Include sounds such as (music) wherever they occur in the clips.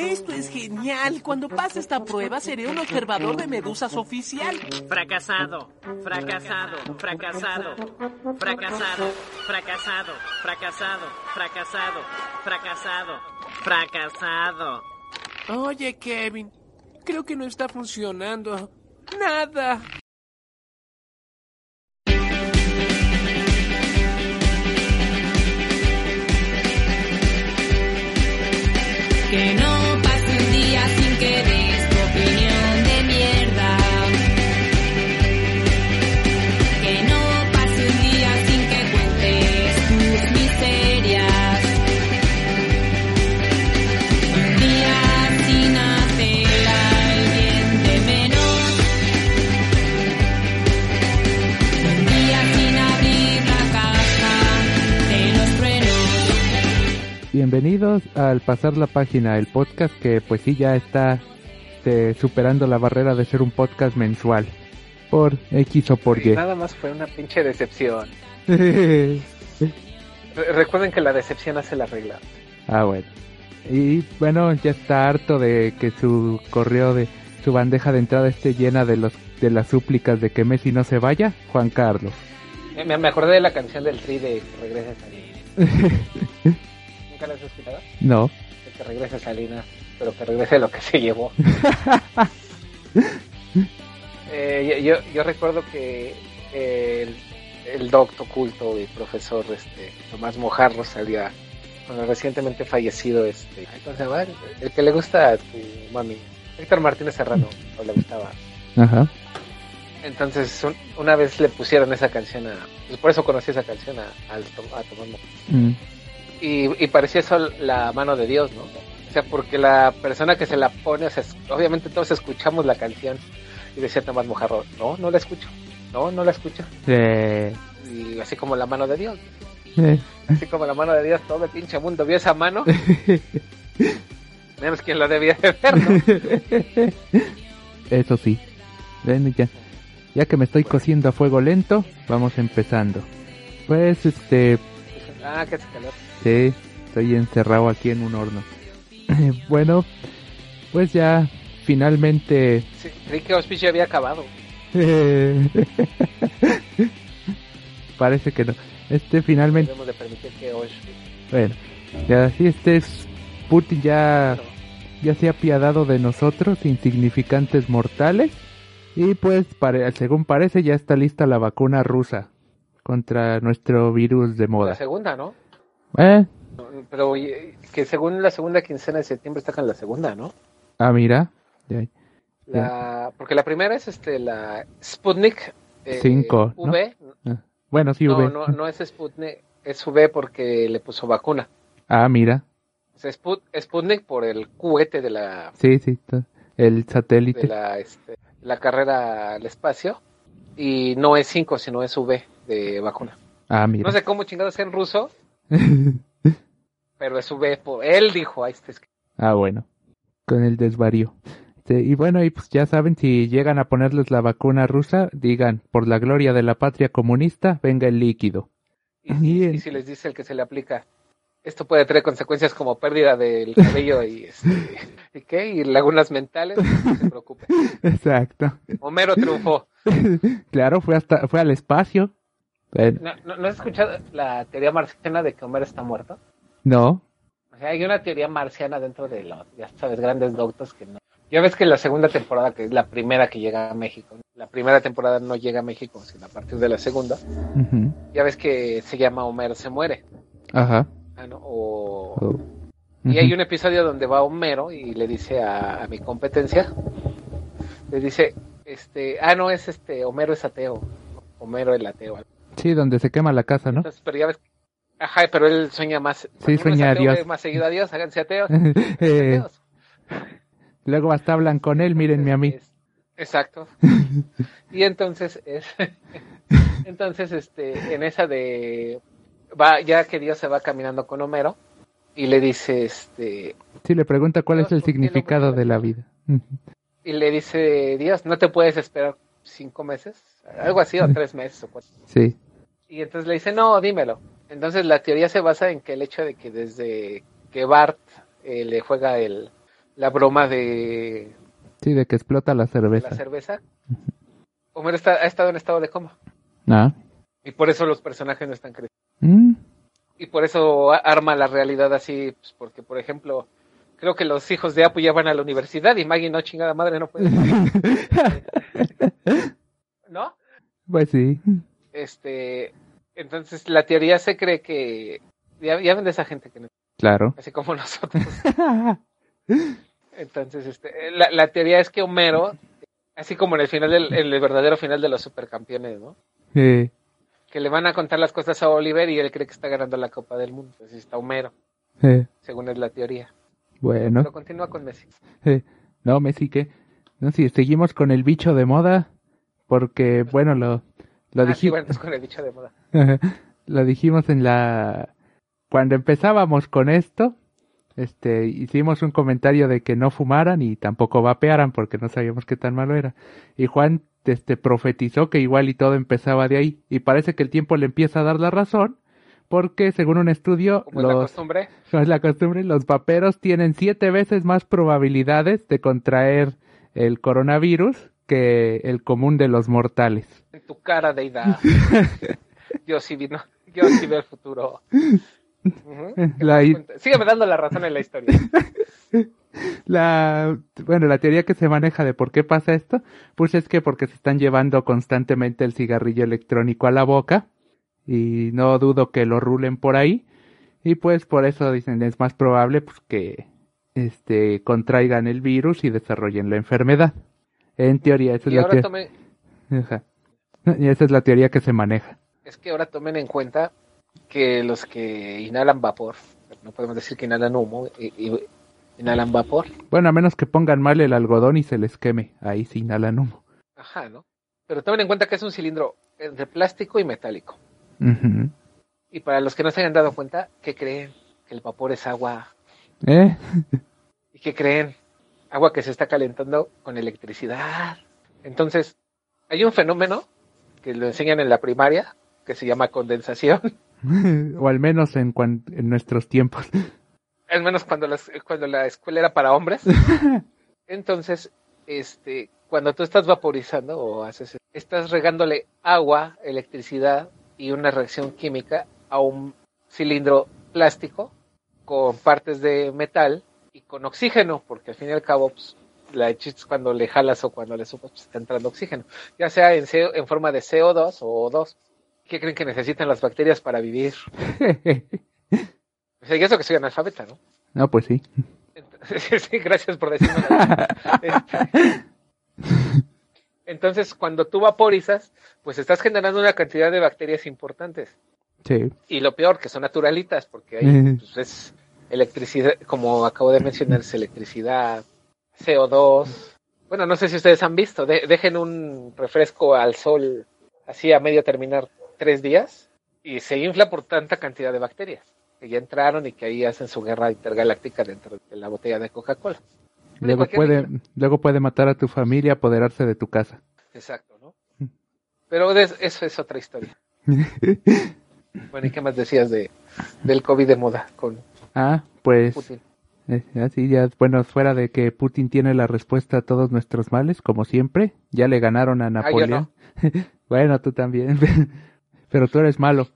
Esto es genial. Cuando pase esta prueba, seré un observador de medusas oficial. Fracasado, fracasado, fracasado, fracasado, fracasado, fracasado, fracasado, fracasado, fracasado. Oye, Kevin, creo que no está funcionando. Nada. Que no Bienvenidos al Pasar la Página, el podcast que pues sí ya está este, superando la barrera de ser un podcast mensual. Por X o por Y. Nada más fue una pinche decepción. (laughs) Re- recuerden que la decepción hace la regla. ah, bueno. Y bueno, ya está harto de que su correo de su bandeja de entrada esté llena de los de las súplicas de que Messi no se vaya, Juan Carlos. Me, me acordé de la canción del Tri de regrese Salinas. (laughs) ¿Nunca la no. Que regrese Salinas, pero que regrese lo que se llevó. (laughs) Eh, yo, yo, yo recuerdo que eh, el, el doctor culto y profesor este, Tomás Mojarro salía con el recientemente fallecido este ¿cómo se llama? el que le gusta a tu mami Héctor Martínez Serrano o le gustaba Ajá. entonces un- una vez le pusieron esa canción a pues por eso conocí esa canción a Tomás Mojarro Mm. Y, y parecía eso la mano de Dios, ¿no? O sea, porque la persona que se la pone, o sea, obviamente todos escuchamos la canción y decía Tomás Mojarro, no, no la escucho, no, no la escucho. Eh, Y así como la mano de Dios, eh. así como la mano de Dios, todo el pinche mundo vio esa mano, menos quien la debía de ver, ¿no? Eso sí. Bueno, ya, ya que me estoy cociendo a fuego lento, vamos empezando. Pues, este, Ah, que hace calor. Sí, estoy encerrado aquí en un horno. (laughs) bueno, pues ya, finalmente... Sí, creí que Auspicio había acabado. (laughs) Parece que no. Este, finalmente, Debemos de permitir que Auschwitz... bueno, ya así este es- Putin ya, ya se ha apiadado de nosotros, insignificantes mortales. Y pues, según parece, ya está lista la vacuna rusa contra nuestro virus de La moda. segunda, ¿no? ¿Eh? Pero que según la segunda quincena de septiembre está con la segunda, ¿no? Ah, mira. La, porque la primera es este la Sputnik eh, Cinco, ¿no? V. Ah, Bueno, sí, No, V. no, no es Sputnik, es V porque le puso vacuna. Ah, mira. Sea, Sput- Sputnik por el cohete de la Sí, sí. El de satélite. la, este, la carrera al espacio y no es 5, sino es V de vacuna. Ah, mira. No sé cómo chingados en ruso, pero es V. Por, él dijo, ahí está escrito. ah, bueno. Con el desvarío. Este, y bueno, y pues ya saben, si llegan a ponerles la vacuna rusa, digan, por la gloria de la patria comunista, venga el líquido. Y, si les dice el que se le aplica, esto puede traer consecuencias como pérdida del cabello y, este, (laughs) ¿y qué? Y lagunas mentales, no se preocupe. (laughs) Exacto. Homero triunfó. (laughs) Claro, fue hasta, fue al espacio. ¿No, no, no has escuchado la teoría marciana de que Homero está muerto? no. O sea, hay una teoría marciana dentro de los, ya sabes, grandes doctos que no. Ya ves que la segunda temporada, que es la primera que llega a México, la primera temporada no llega a México, sino a partir de la segunda, ya ves que se llama Homero se muere. Ajá. Ah, ¿no? O, Oh. Y hay un episodio donde va Homero y le dice a, a mi competencia, le dice, este, ah, no, es este, Homero es ateo, Homero el ateo. Sí, donde se quema la casa, ¿no? Entonces, pero ya ves, ajá, pero él sueña más, Sí, sueña a Dios. ve Más seguido a Dios, háganse ateos. (laughs) Eh, ateos. luego hasta hablan con él, mírenme a mí. Es- exacto. (laughs) y entonces es, (laughs) entonces, este, en esa de, va, ya que Dios se va caminando con Homero, y le dice, este, Sí, le pregunta cuál es el Dios, ¿por qué el hombre significado de la vida. Y le dice Dios, no te puedes esperar cinco meses, algo así, o tres meses o cuatro. Sí. Y entonces le dice, no, dímelo. Entonces la teoría se basa en que el hecho de que desde que Bart eh, le juega el, la broma de Sí, de que explota la la cerveza. cerveza, Homero está, ha estado en estado de coma. Ah. Y por eso los personajes no están creciendo. Mm. Y por eso arma la realidad así, pues, porque por ejemplo, creo que los hijos de Apu ya van a la universidad y Maggie no chingada madre no puede. (laughs) (laughs) ¿No? Pues sí. Este, entonces la teoría se cree que ya, ya ven de esa gente que no, Claro. así como (laughs) nosotros. Entonces, este, la, la teoría es que Homero, así como en el final del en el verdadero final de los supercampeones, ¿no? Eh, Que le van a contar las cosas a Oliver y él cree que está ganando la Copa del Mundo. Entonces está Homero, eh, según es la teoría. Bueno. Pero continúa con Messi. Eh, no, Messi, ¿qué? No, si seguimos con el bicho de moda, porque, bueno, lo, lo Ah, sí, dijimos. bueno, entonces con el bicho de moda. (laughs) lo dijimos en la cuando empezábamos con esto este hicimos un comentario de que no fumaran y tampoco vapearan porque no sabíamos qué tan malo era y Juan este profetizó que igual y todo empezaba de ahí y parece que el tiempo le empieza a dar la razón porque según un estudio Como es la los costumbre. (laughs) como es la costumbre los vaperos tienen siete veces más probabilidades de contraer el coronavirus que el común de los mortales En tu cara, Deida. (laughs) yo sí vi, no, yo sí veo el futuro. La Sígueme dando la razón en la historia. (laughs) La, bueno, la teoría que se maneja de por qué pasa esto, pues es que porque se están llevando constantemente el cigarrillo electrónico a la boca y no dudo que lo rulen por ahí y pues por eso dicen es más probable pues que este contraigan el virus y desarrollen la enfermedad. En teoría, esa es la ahora teo- tomen, Ajá. Y esa es la teoría que se maneja. es que ahora tomen en cuenta que los que inhalan vapor, no podemos decir que inhalan humo, y, y- inhalan vapor. Bueno, a menos que pongan mal el algodón y se les queme, ahí sí inhalan humo. Ajá, ¿no? Pero tomen en cuenta que es un cilindro entre plástico y metálico. Y para los que no se hayan dado cuenta, ¿qué creen? Que el vapor es agua. ¿Eh? ¿Y qué creen? Agua que se está calentando con electricidad. Entonces, hay un fenómeno que lo enseñan en la primaria, que se llama condensación. (laughs) (laughs) o al menos en, cuan- en nuestros tiempos. al menos cuando, las- cuando la escuela era para hombres. (laughs) Entonces, este, cuando tú estás vaporizando o haces, estás regándole agua, electricidad y una reacción química a un cilindro plástico con partes de metal y con oxígeno, porque al fin y al cabo, pues, la chiste cuando le jalas o cuando le supas, pues, está entrando oxígeno, ya sea en, CO en forma de CO2 o O2. ¿Qué creen que necesitan las bacterias para vivir? (laughs) O sea, y eso que soy analfabeta, ¿no? no, pues sí. Entonces, (laughs) sí, gracias por decirme. Este, (laughs) Entonces, cuando tú vaporizas, pues estás generando una cantidad de bacterias importantes. Sí. Y lo peor, que son naturalitas, porque ahí pues, es electricidad, como acabo de mencionar, es electricidad, CO2. Bueno, no sé si ustedes han visto, de- dejen un refresco al sol así a medio terminar tres días y se infla por tanta cantidad de bacterias que ya entraron y que ahí hacen su guerra intergaláctica dentro de la botella de Coca-Cola. Luego puede, luego puede matar a tu familia, apoderarse de tu casa. Exacto, ¿no? Pero de- eso es otra historia. (laughs) Bueno, ¿y qué más decías de, del COVID de moda con Ah, pues, Putin? eh, así ya, bueno, fuera de que Putin tiene la respuesta a todos nuestros males, como siempre, ya le ganaron a Ah, Napoleón. (laughs) bueno, tú también, (laughs) pero tú eres malo.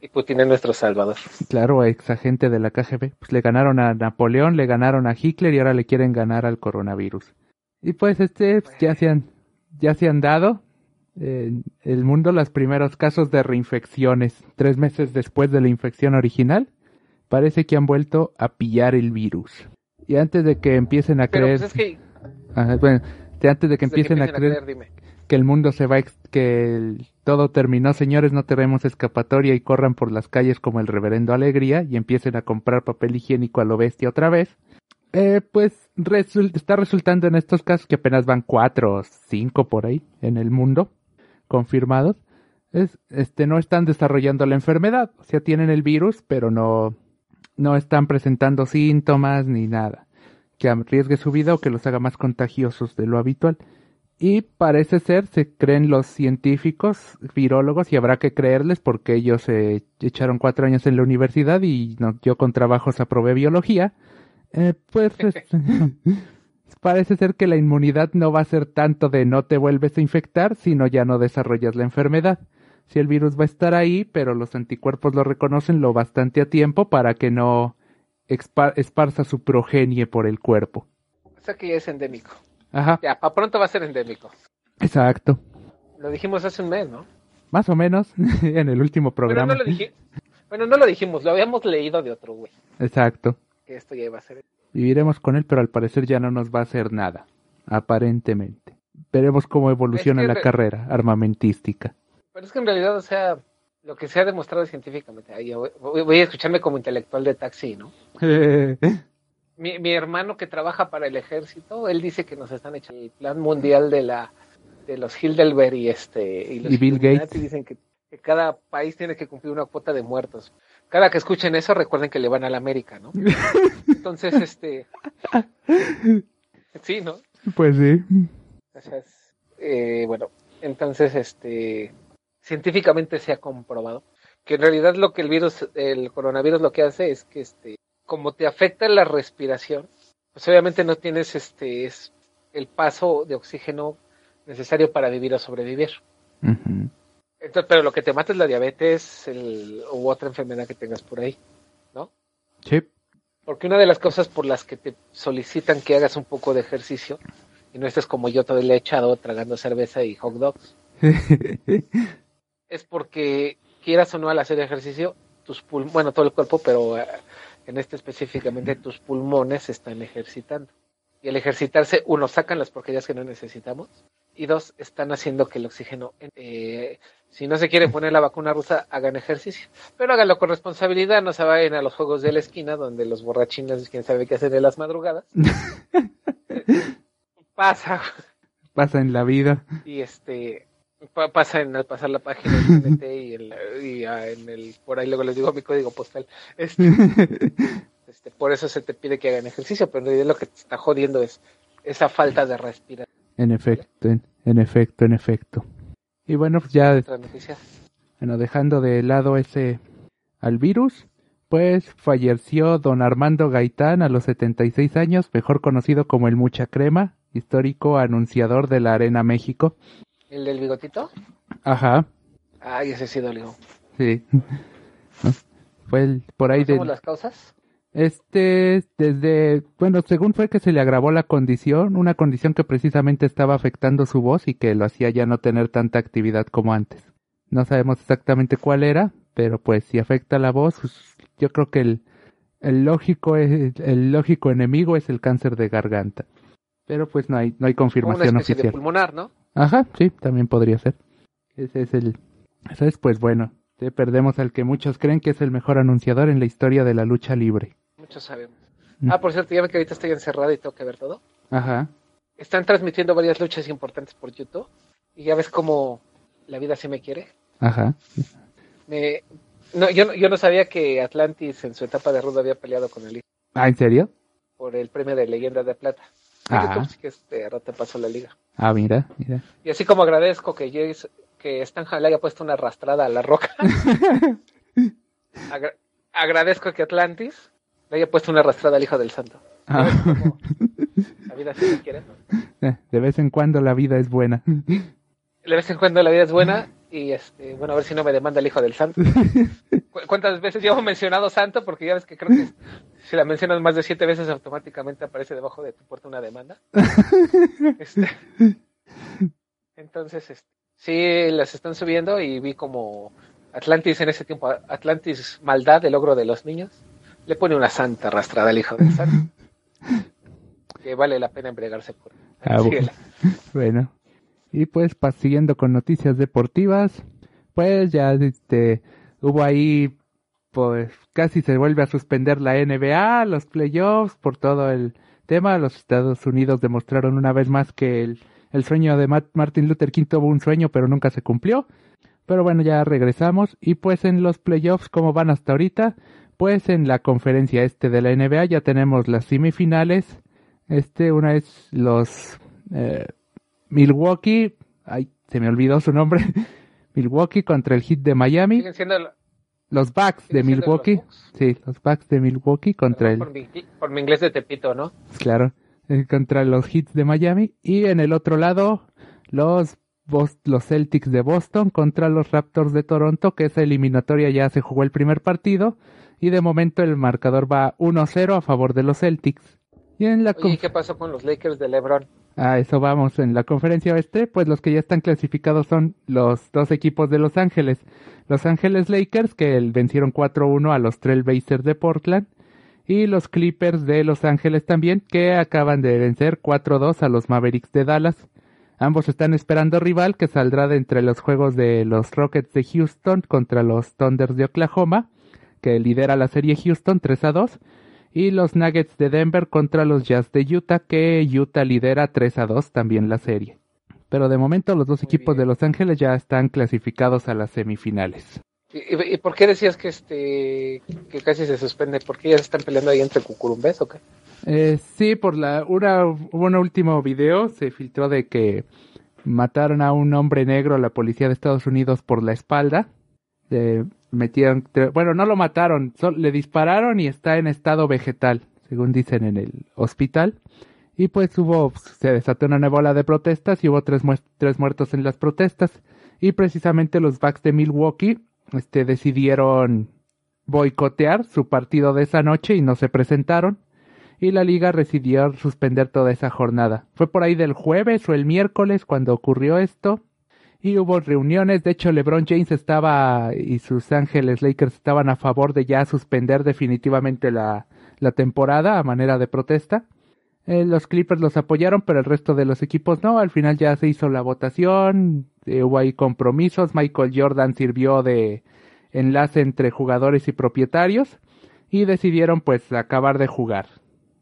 Y Putin es nuestro salvador. Claro, ex agente de la KGB. Pues le ganaron a Napoleón, le ganaron a Hitler y ahora le quieren ganar al coronavirus. Y pues este pues, ya se han ya se han dado en el mundo los primeros casos de reinfecciones. Tres meses después de la infección original, parece que han vuelto a pillar el virus. Y antes de que empiecen a Pero creer, pues es que, Ajá, bueno, antes de que desde que empiecen a empiecen creer dime. que el mundo se va, que el- todo terminó, señores, no tenemos escapatoria y corran por las calles como el reverendo Alegría y empiecen a comprar papel higiénico a lo bestia otra vez. Eh, pues resul- está resultando en estos casos que apenas van cuatro o cinco por ahí en el mundo confirmados. Es, este, no están desarrollando la enfermedad, o sea, tienen el virus, pero no, no están presentando síntomas ni nada que arriesgue su vida o que los haga más contagiosos de lo habitual. Y parece ser, se creen los científicos, virólogos, y habrá que creerles porque ellos se echaron cuatro años en la universidad y no, yo con trabajos aprobé biología, Eh, pues (laughs) es- (laughs) parece ser que la inmunidad no va a ser tanto de no te vuelves a infectar, sino ya no desarrollas la enfermedad. Si el virus va a estar ahí, pero los anticuerpos lo reconocen lo bastante a tiempo para que no esparza su progenie por el cuerpo. O sea que ya es endémico. Ajá, Ya, para pronto va a ser endémico. exacto. Lo dijimos hace un mes, ¿no? Más o menos (laughs) en el último Pero programa. no lo. Bueno, no lo dijimos, lo habíamos leído de otro güey. Exacto. Que esto ya iba a ser. Viviremos con él, pero al parecer ya no nos va a hacer nada. Aparentemente. Veremos cómo evoluciona Es que la re- carrera armamentística. Pero es que en realidad, o sea, lo que se ha demostrado científicamente. Voy, voy a escucharme como intelectual de taxi, ¿no? (laughs) Mi, mi hermano que trabaja para el ejército, él dice que nos están echando el plan mundial de la de los Hildelberg y este y los Y Bill Gates. dicen que, que cada país tiene que cumplir una cuota de muertos. Cada que escuchen eso, recuerden que le van a la América, ¿no? (laughs) Entonces, este sí, ¿no? pues sí. Eh, bueno, entonces, este, científicamente se ha comprobado que en realidad lo que el virus, el coronavirus lo que hace es que, este, como te afecta la respiración, pues obviamente no tienes, este, es el paso de oxígeno necesario para vivir o sobrevivir. Entonces, pero lo que te mata es la diabetes, el, u otra enfermedad que tengas por ahí, ¿no? Sí. Porque una de las cosas por las que te solicitan que hagas un poco de ejercicio y no estés como yo todo el echado tragando cerveza y hot dogs, (laughs) es porque quieras o no al hacer ejercicio, tus pul bueno, todo el cuerpo, pero eh, en este específicamente tus pulmones se están ejercitando. Y al ejercitarse, uno, sacan las porquerías que no necesitamos y dos, están haciendo que el oxígeno, eh, si no se quiere poner la vacuna rusa, hagan ejercicio. Pero háganlo con responsabilidad, no se vayan a los juegos de la esquina donde los borrachines, quién sabe qué hacen en las madrugadas. (laughs) Pasa, Pasa en la vida. y este pasa en al pasar la página y, en, la- y, ah, en el por ahí luego les digo mi código postal este, (laughs) este, por eso se te pide que hagan ejercicio pero en realidad lo que te está jodiendo es esa falta de respiración En efecto, en, en efecto, en efecto. Y bueno, pues ya bueno, dejando de lado ese al virus, pues falleció don Armando Gaitán a los 76 años, mejor conocido como el Mucha Crema, histórico anunciador de la Arena México. El del bigotito Ajá, ay ese sí dolió sí. Fue el, por ahí de... ¿Conocemos las causas Este, desde, bueno, según fue que se le agravó la condición, una condición que precisamente estaba afectando su voz y que lo hacía ya no tener tanta actividad como antes. No sabemos exactamente cuál era, pero pues si afecta la voz, pues, yo creo que el, el lógico es, el lógico enemigo es el cáncer de garganta. Pero pues no hay, no hay como una confirmación especie de oficial. pulmonar no Ajá, sí, también podría ser. Ese es el, eso es pues bueno, te perdemos al que muchos creen que es el mejor anunciador en la historia de la lucha libre. muchos sabemos Mm. ah por cierto ya ven que ahorita estoy encerrado y tengo que ver todo Ajá. están transmitiendo varias luchas importantes por YouTube y ya ves cómo la vida sí me quiere Ajá. Me, no, yo, no- yo no sabía que Atlantis en su etapa de rudo había peleado con el hijo Ah, ¿en serio? por el premio de leyenda de plata. Ah. YouTube que este rato pasó la liga. Ah, mira, mira. Y así como agradezco que Jace, que Stan le haya puesto una arrastrada a la roca. (laughs) agra- agradezco que Atlantis le haya puesto una arrastrada al hijo del santo. ¿Ya ves Ah, La vida sí quiere. de vez en cuando la vida es buena. De vez en cuando la vida es buena (laughs) y este, bueno, a ver si no me demanda el hijo del santo. (laughs) ¿Cu- ¿Cuántas veces llevo mencionado santo? Porque ya ves que creo que si la mencionas más de siete veces automáticamente aparece debajo de tu puerta una demanda. (laughs) Este, entonces, este, sí, las están subiendo y vi como Atlantis en ese tiempo, Atlantis maldad, el logro de los niños, le pone una santa arrastrada al hijo del santo. (laughs) Que vale la pena embriagarse por. Ah. (laughs) Bueno, y pues siguiendo con noticias deportivas, pues ya este hubo ahí pues casi se vuelve a suspender la NBA, los playoffs por todo el tema. Los Estados Unidos demostraron una vez más que el, el sueño de Martin Luther King tuvo un sueño pero nunca se cumplió. Pero bueno, ya regresamos y pues en los playoffs como van hasta ahorita, pues en la conferencia este de la NBA ya tenemos las semifinales. Este una es los eh, Milwaukee, ay, se me olvidó su nombre. (laughs) Milwaukee contra el Heat de Miami. Siguen siendo, los Bucks de ¿Sigue siendo Milwaukee. los? Sí, los Bucks de Milwaukee contra el, Por mi, por mi inglés de Tepito, ¿no? claro, eh, contra los Heats de Miami. Y en el otro lado, los, Bos- los Celtics de Boston contra los Raptors de Toronto, que esa eliminatoria ya se jugó el primer partido. Y de momento el marcador va 1-0 a favor de los Celtics. Y en la Oye, con- ¿y qué pasó con los Lakers de LeBron? A eso vamos. En la conferencia oeste, pues los que ya están clasificados son los dos equipos de Los Ángeles. Los Ángeles Lakers, que vencieron 4-1 a los Trailblazers de Portland. Y los Clippers de Los Ángeles también, que acaban de vencer 4-2 a los Mavericks de Dallas. Ambos están esperando rival que saldrá de entre los juegos de los Rockets de Houston contra los Thunders de Oklahoma, que lidera la serie Houston 3 a 2, y los Nuggets de Denver contra los Jazz de Utah, que Utah lidera 3 a 2 también la serie. Pero de momento los dos Muy equipos bien. de Los Ángeles ya están clasificados a las semifinales. ¿Y, por qué decías que este que casi se suspende? ¿Por qué ya se están peleando ahí entre cucurumbés o qué? Eh, sí, por la una un último video se filtró de que mataron a un hombre negro la policía de Estados Unidos por la espalda. Le metieron, bueno, no lo mataron, le dispararon y está en estado vegetal, según dicen en el hospital. Y pues hubo, se desató una nueva ola de protestas y hubo tres, mues- tres muertos en las protestas. Y precisamente los Bucks de Milwaukee, este, decidieron boicotear su partido de esa noche y no se presentaron y la liga decidió suspender toda esa jornada. Fue por ahí del jueves o el miércoles cuando ocurrió esto y hubo reuniones. De hecho, LeBron James estaba y sus Ángeles Lakers estaban a favor de ya suspender definitivamente la, la temporada a manera de protesta. Eh, los Clippers los apoyaron, pero el resto de los equipos no. Al final ya se hizo la votación, eh, hubo ahí compromisos. Michael Jordan sirvió de enlace entre jugadores y propietarios y decidieron pues acabar de jugar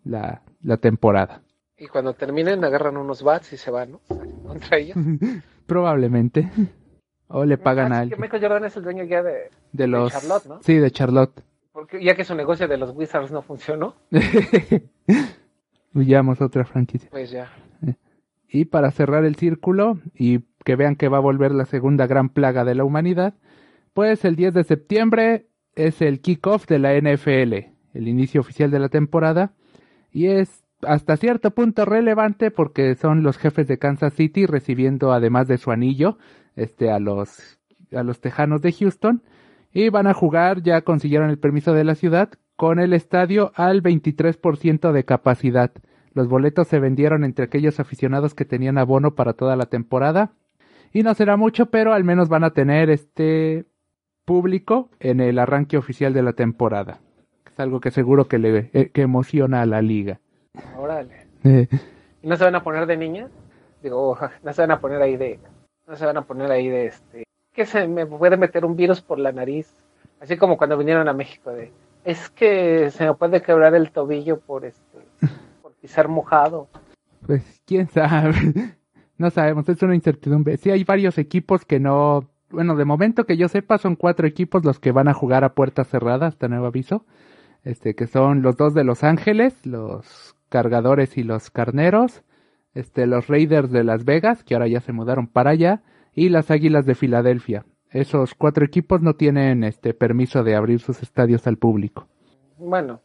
la, la temporada. Y cuando terminen agarran unos bats y se van, ¿no? (laughs) Contra ellos. (laughs) Probablemente. O le pagan Ah, a sí, que alguien. Michael Jordan es el dueño ya de... De los... Charlotte, ¿no? Sí, de Charlotte. Porque ya que su negocio de los Wizards no funcionó, (laughs) Huyamos otra franquicia. pues ya. Y para cerrar el círculo y que vean que va a volver la segunda gran plaga de la humanidad, pues el 10 de septiembre es el kickoff de la NFL, el inicio oficial de la temporada, y es hasta cierto punto relevante porque son los jefes de Kansas City recibiendo además de su anillo este a los a los Tejanos de Houston y van a jugar, ya consiguieron el permiso de la ciudad con el estadio al 23% de capacidad. Los boletos se vendieron entre aquellos aficionados que tenían abono para toda la temporada. Y no será mucho, pero al menos van a tener este público en el arranque oficial de la temporada. Es algo que seguro que le eh, que emociona a la liga. Órale. Eh, ¿Y no se van a poner de niña? Digo, no se van a poner ahí de... No se van a poner ahí de este... Que se me puede meter un virus por la nariz. Así como cuando vinieron a México de... Es que se me puede quebrar el tobillo por este... Por pisar mojado. pues quién sabe. (laughs) No sabemos, es una incertidumbre. Sí hay varios equipos que no... Bueno, de momento que yo sepa son cuatro equipos los que van a jugar a puerta cerrada hasta nuevo aviso. Este, que son los dos de Los Ángeles, los cargadores y los carneros. Este, los Raiders de Las Vegas, que ahora ya se mudaron para allá. Y las Águilas de Filadelfia. Esos cuatro equipos no tienen este permiso de abrir sus estadios al público. Bueno.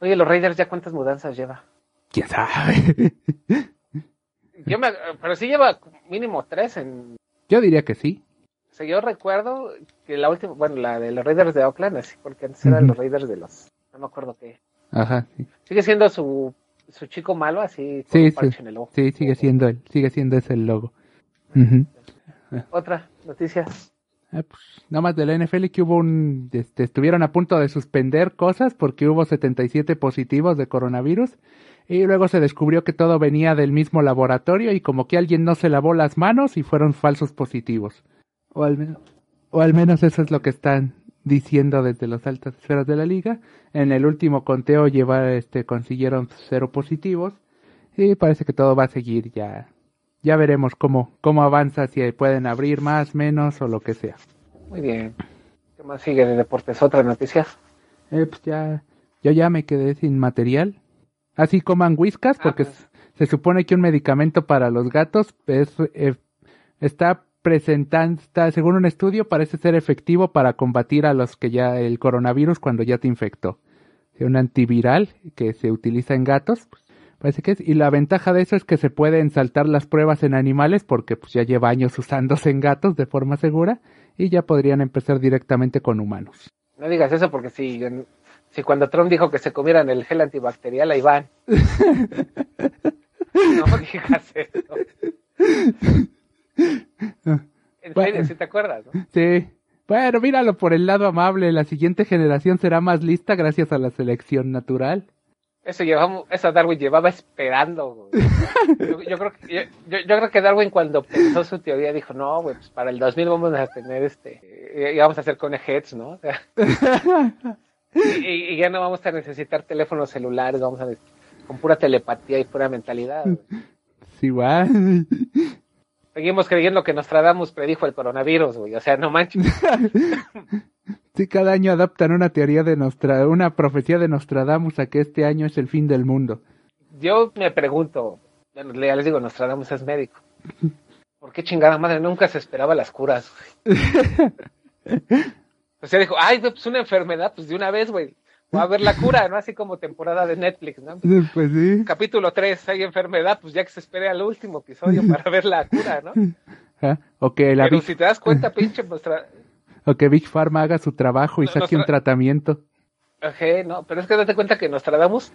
Oye, los Raiders ya cuántas mudanzas lleva. ¿Quién sabe? (laughs) Yo me, pero sí lleva mínimo tres en... yo diría que sí. O sea, yo recuerdo que la última, bueno, la de los Raiders de Oakland, así, porque antes eran los Raiders de los, no me acuerdo qué. Ajá, sí. Sigue siendo su, su chico malo, así, Sí, sí. en el ojo. Sí, sigue siendo él, sigue siendo ese el logo. Otra noticia. Ah, pues, nada más de la NFL que hubo un, este, estuvieron a punto de suspender cosas porque hubo 77 positivos de coronavirus y luego se descubrió que todo venía del mismo laboratorio y como que alguien no se lavó las manos y fueron falsos positivos. O al menos, o al menos eso es lo que están diciendo desde las altas esferas de la liga. En el último conteo llevar, este, consiguieron cero positivos y parece que todo va a seguir ya. Ya veremos cómo, cómo avanza, si pueden abrir más, menos o lo que sea. Muy bien. ¿Qué más sigue de deportes? Otra noticia. Eh, pues ya, yo ya me quedé sin material. Así coman whiskas, Ah, porque pues. se supone que un medicamento para los gatos es, eh, está presentando, está- según un estudio, parece ser efectivo para combatir a los que ya el coronavirus cuando ya te infectó. Un antiviral que se utiliza en gatos, pues, parece que es. Y la ventaja de eso es que se pueden saltar las pruebas en animales porque pues ya lleva años usándose en gatos de forma segura y ya podrían empezar directamente con humanos. No digas eso porque si, si cuando Trump dijo que se comieran el gel antibacterial, ahí van. (laughs) (laughs) no digas eso. (laughs) En serio, si te acuerdas, ¿no? Sí. Bueno, míralo por el lado amable. La siguiente generación será más lista gracias a la selección natural. Eso llevamos, eso Darwin llevaba esperando. Yo, yo creo que yo, yo- yo creo que Darwin cuando pensó su teoría dijo, no, güey, pues para el 2000 vamos a tener este, eh, y vamos a hacer conejets, ¿no? O sea, y, ya no vamos a necesitar teléfonos celulares, vamos a con pura telepatía y pura mentalidad. güey. (laughs) Sí. Seguimos creyendo que Nostradamus predijo el coronavirus, güey. O sea, no manches. (laughs) Sí, cada año adaptan una teoría de Nostra, una profecía de Nostradamus a que este año es el fin del mundo. Yo me pregunto, bueno, ya les digo, Nostradamus es médico. (laughs) ¿Por qué chingada madre nunca se esperaba las curas, güey? (laughs) O sea, dijo, ay, pues una enfermedad, pues de una vez, güey. Va a haber la cura, ¿no? Así como temporada de Netflix, ¿no? Pues sí. Capítulo 3, hay enfermedad, pues ya que se espere al último episodio (laughs) para ver la cura, ¿no? Ah, O que la Pero Big, si te das cuenta, pinche, nuestra... o que Big Pharma haga su trabajo y No, saque un tratamiento. Ajé, no, pero es que date cuenta que Nostradamus,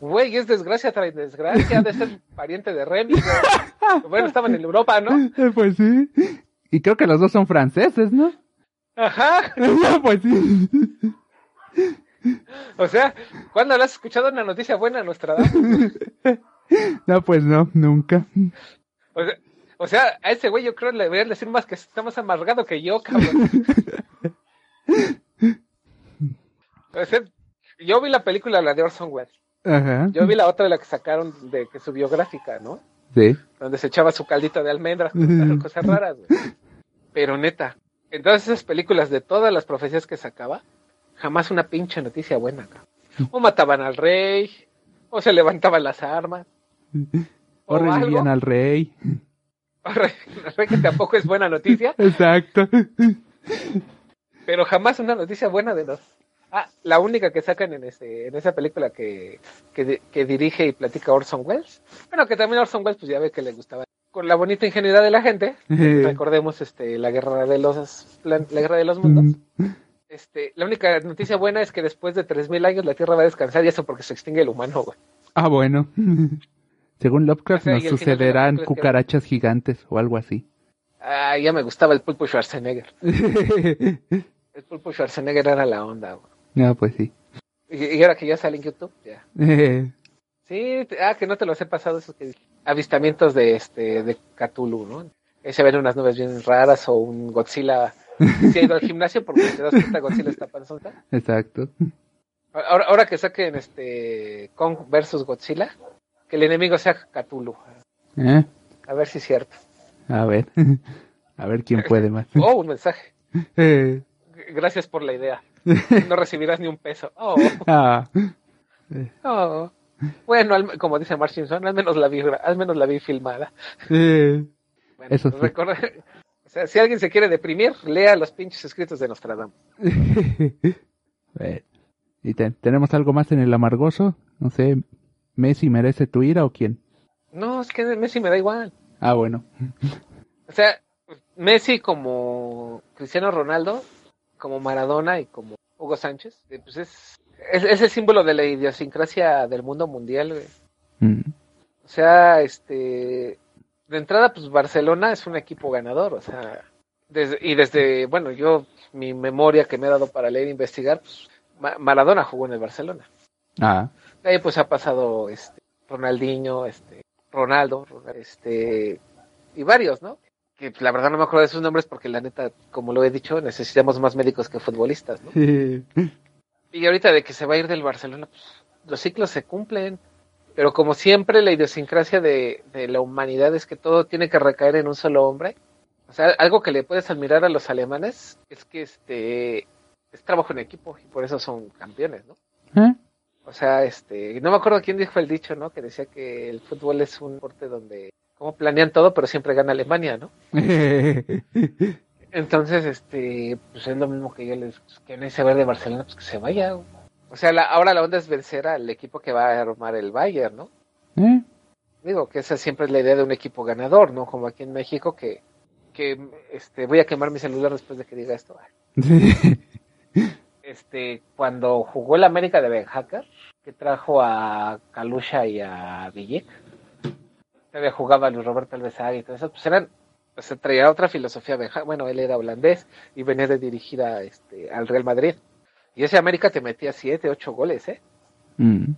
güey, es desgracia trae desgracia, de ser pariente de Remy. (laughs) Bueno, estaban en Europa, ¿no? Eh, Pues sí. Y creo que los dos son franceses, ¿no? Ajá. (laughs) pues sí. O sea, ¿cuándo le has escuchado una noticia buena, Nostradamus? (laughs) No, pues no, nunca. O sea, o sea, a ese güey yo creo que le deberían decir más que está más amargado que yo, cabrón. (laughs) O sea, yo vi la película, la de Orson Welles. Ajá. Yo vi la otra de la que sacaron de que su biográfica, ¿no? Sí. Donde se echaba su caldito de almendras, (laughs) cosas raras, güey. Pero neta, en todas esas películas de todas las profecías que sacaba, jamás una pinche noticia buena, cabrón. O mataban al rey, o se levantaban las armas. (laughs) O revivían algo. al rey. O revivían (laughs) al rey, que tampoco es buena noticia, (laughs) Exacto. pero jamás una noticia buena de los. Ah, la única que sacan en ese, en esa película que, que, di- que dirige y platica Orson Welles. Bueno, que también Orson Welles, pues ya ve que le gustaba. Con la bonita ingenuidad de la gente, recordemos este la guerra de los la guerra de los mundos. Este, la única noticia buena es que después de 3000 años la Tierra va a descansar y eso porque se extingue el humano, güey. Ah, bueno. (laughs) Según Lovecraft O sea, y nos sucederán que- cucarachas gigantes o algo así. Ah, ya me gustaba el pulpo Schwarzenegger. (laughs) El pulpo Schwarzenegger era la onda, güey. no, pues sí. Y, y ahora que ya sale en YouTube, ya. (laughs) Sí, ah, que no te los he pasado esos que avistamientos de este de Cthulhu, ¿no? Ahí se ven unas nubes bien raras o un Godzilla. Si ha ido al gimnasio porque te das cuenta Godzilla está panzota. Exacto. Ahora, ahora que saquen este Kong versus Godzilla, que el enemigo sea Cthulhu. Eh, A ver si es cierto. A ver. (laughs) A ver quién puede más. (laughs) Oh, un mensaje. Eh, Gracias por la idea. (laughs) No recibirás ni un peso. Oh, ah, oh. Bueno, al- como dice Mark Simpson, al menos la vi, al menos la vi filmada. eh. Bueno, Eso sí. recuerda- o sea, si alguien se quiere deprimir, lea los pinches escritos de Nostradamus. (laughs) ¿Y te- tenemos algo más en el amargoso? No sé, ¿Messi merece tu ira o quién? No, es que Messi me da igual. Ah, bueno. O sea, Messi como Cristiano Ronaldo, como Maradona y como Hugo Sánchez, eh, pues es, es, es el símbolo de la idiosincrasia del mundo mundial, güey. Mm. O sea, este, de entrada, pues Barcelona es un equipo ganador, o sea, desde, y desde, bueno, yo, mi memoria que me ha dado para leer e investigar, pues Ma- Maradona jugó en el Barcelona. Ah, De ahí pues ha pasado este Ronaldinho, este Ronaldo, Ronald- este y varios, ¿no? Que la verdad no me acuerdo de sus nombres porque la neta, como lo he dicho, necesitamos más médicos que futbolistas, ¿no? (laughs) Y ahorita de que se va a ir del Barcelona, pues, los ciclos se cumplen. Pero como siempre, la idiosincrasia de, de la humanidad es que todo tiene que recaer en un solo hombre. O sea, algo que le puedes admirar a los alemanes es que este es trabajo en equipo y por eso son campeones, ¿no? ¿Eh? O sea, este, no me acuerdo quién dijo el dicho, ¿no? Que decía que el fútbol es un deporte donde, cómo planean todo, pero siempre gana Alemania, ¿no? (laughs) Entonces, este, pues es lo mismo que yo les, pues, que no se ver de Barcelona, pues que se vaya. O sea, la, ahora la onda es vencer al equipo que va a armar el Bayern, ¿no? ¿Eh? Digo que esa siempre es la idea de un equipo ganador, ¿no? Como aquí en México que, que este, voy a quemar mi celular después de que diga esto. (laughs) Este, cuando jugó el América de Ben Hacker, que trajo a Kalusha y a Villic, todavía jugaba Luis Roberto Alvesaga y todo eso, pues eran, pues se traía otra filosofía Ben Hacker. Bueno, él era holandés y venía de dirigir a, este, al Real Madrid. Y ese América te metía siete, ocho goles, ¿eh? Mm.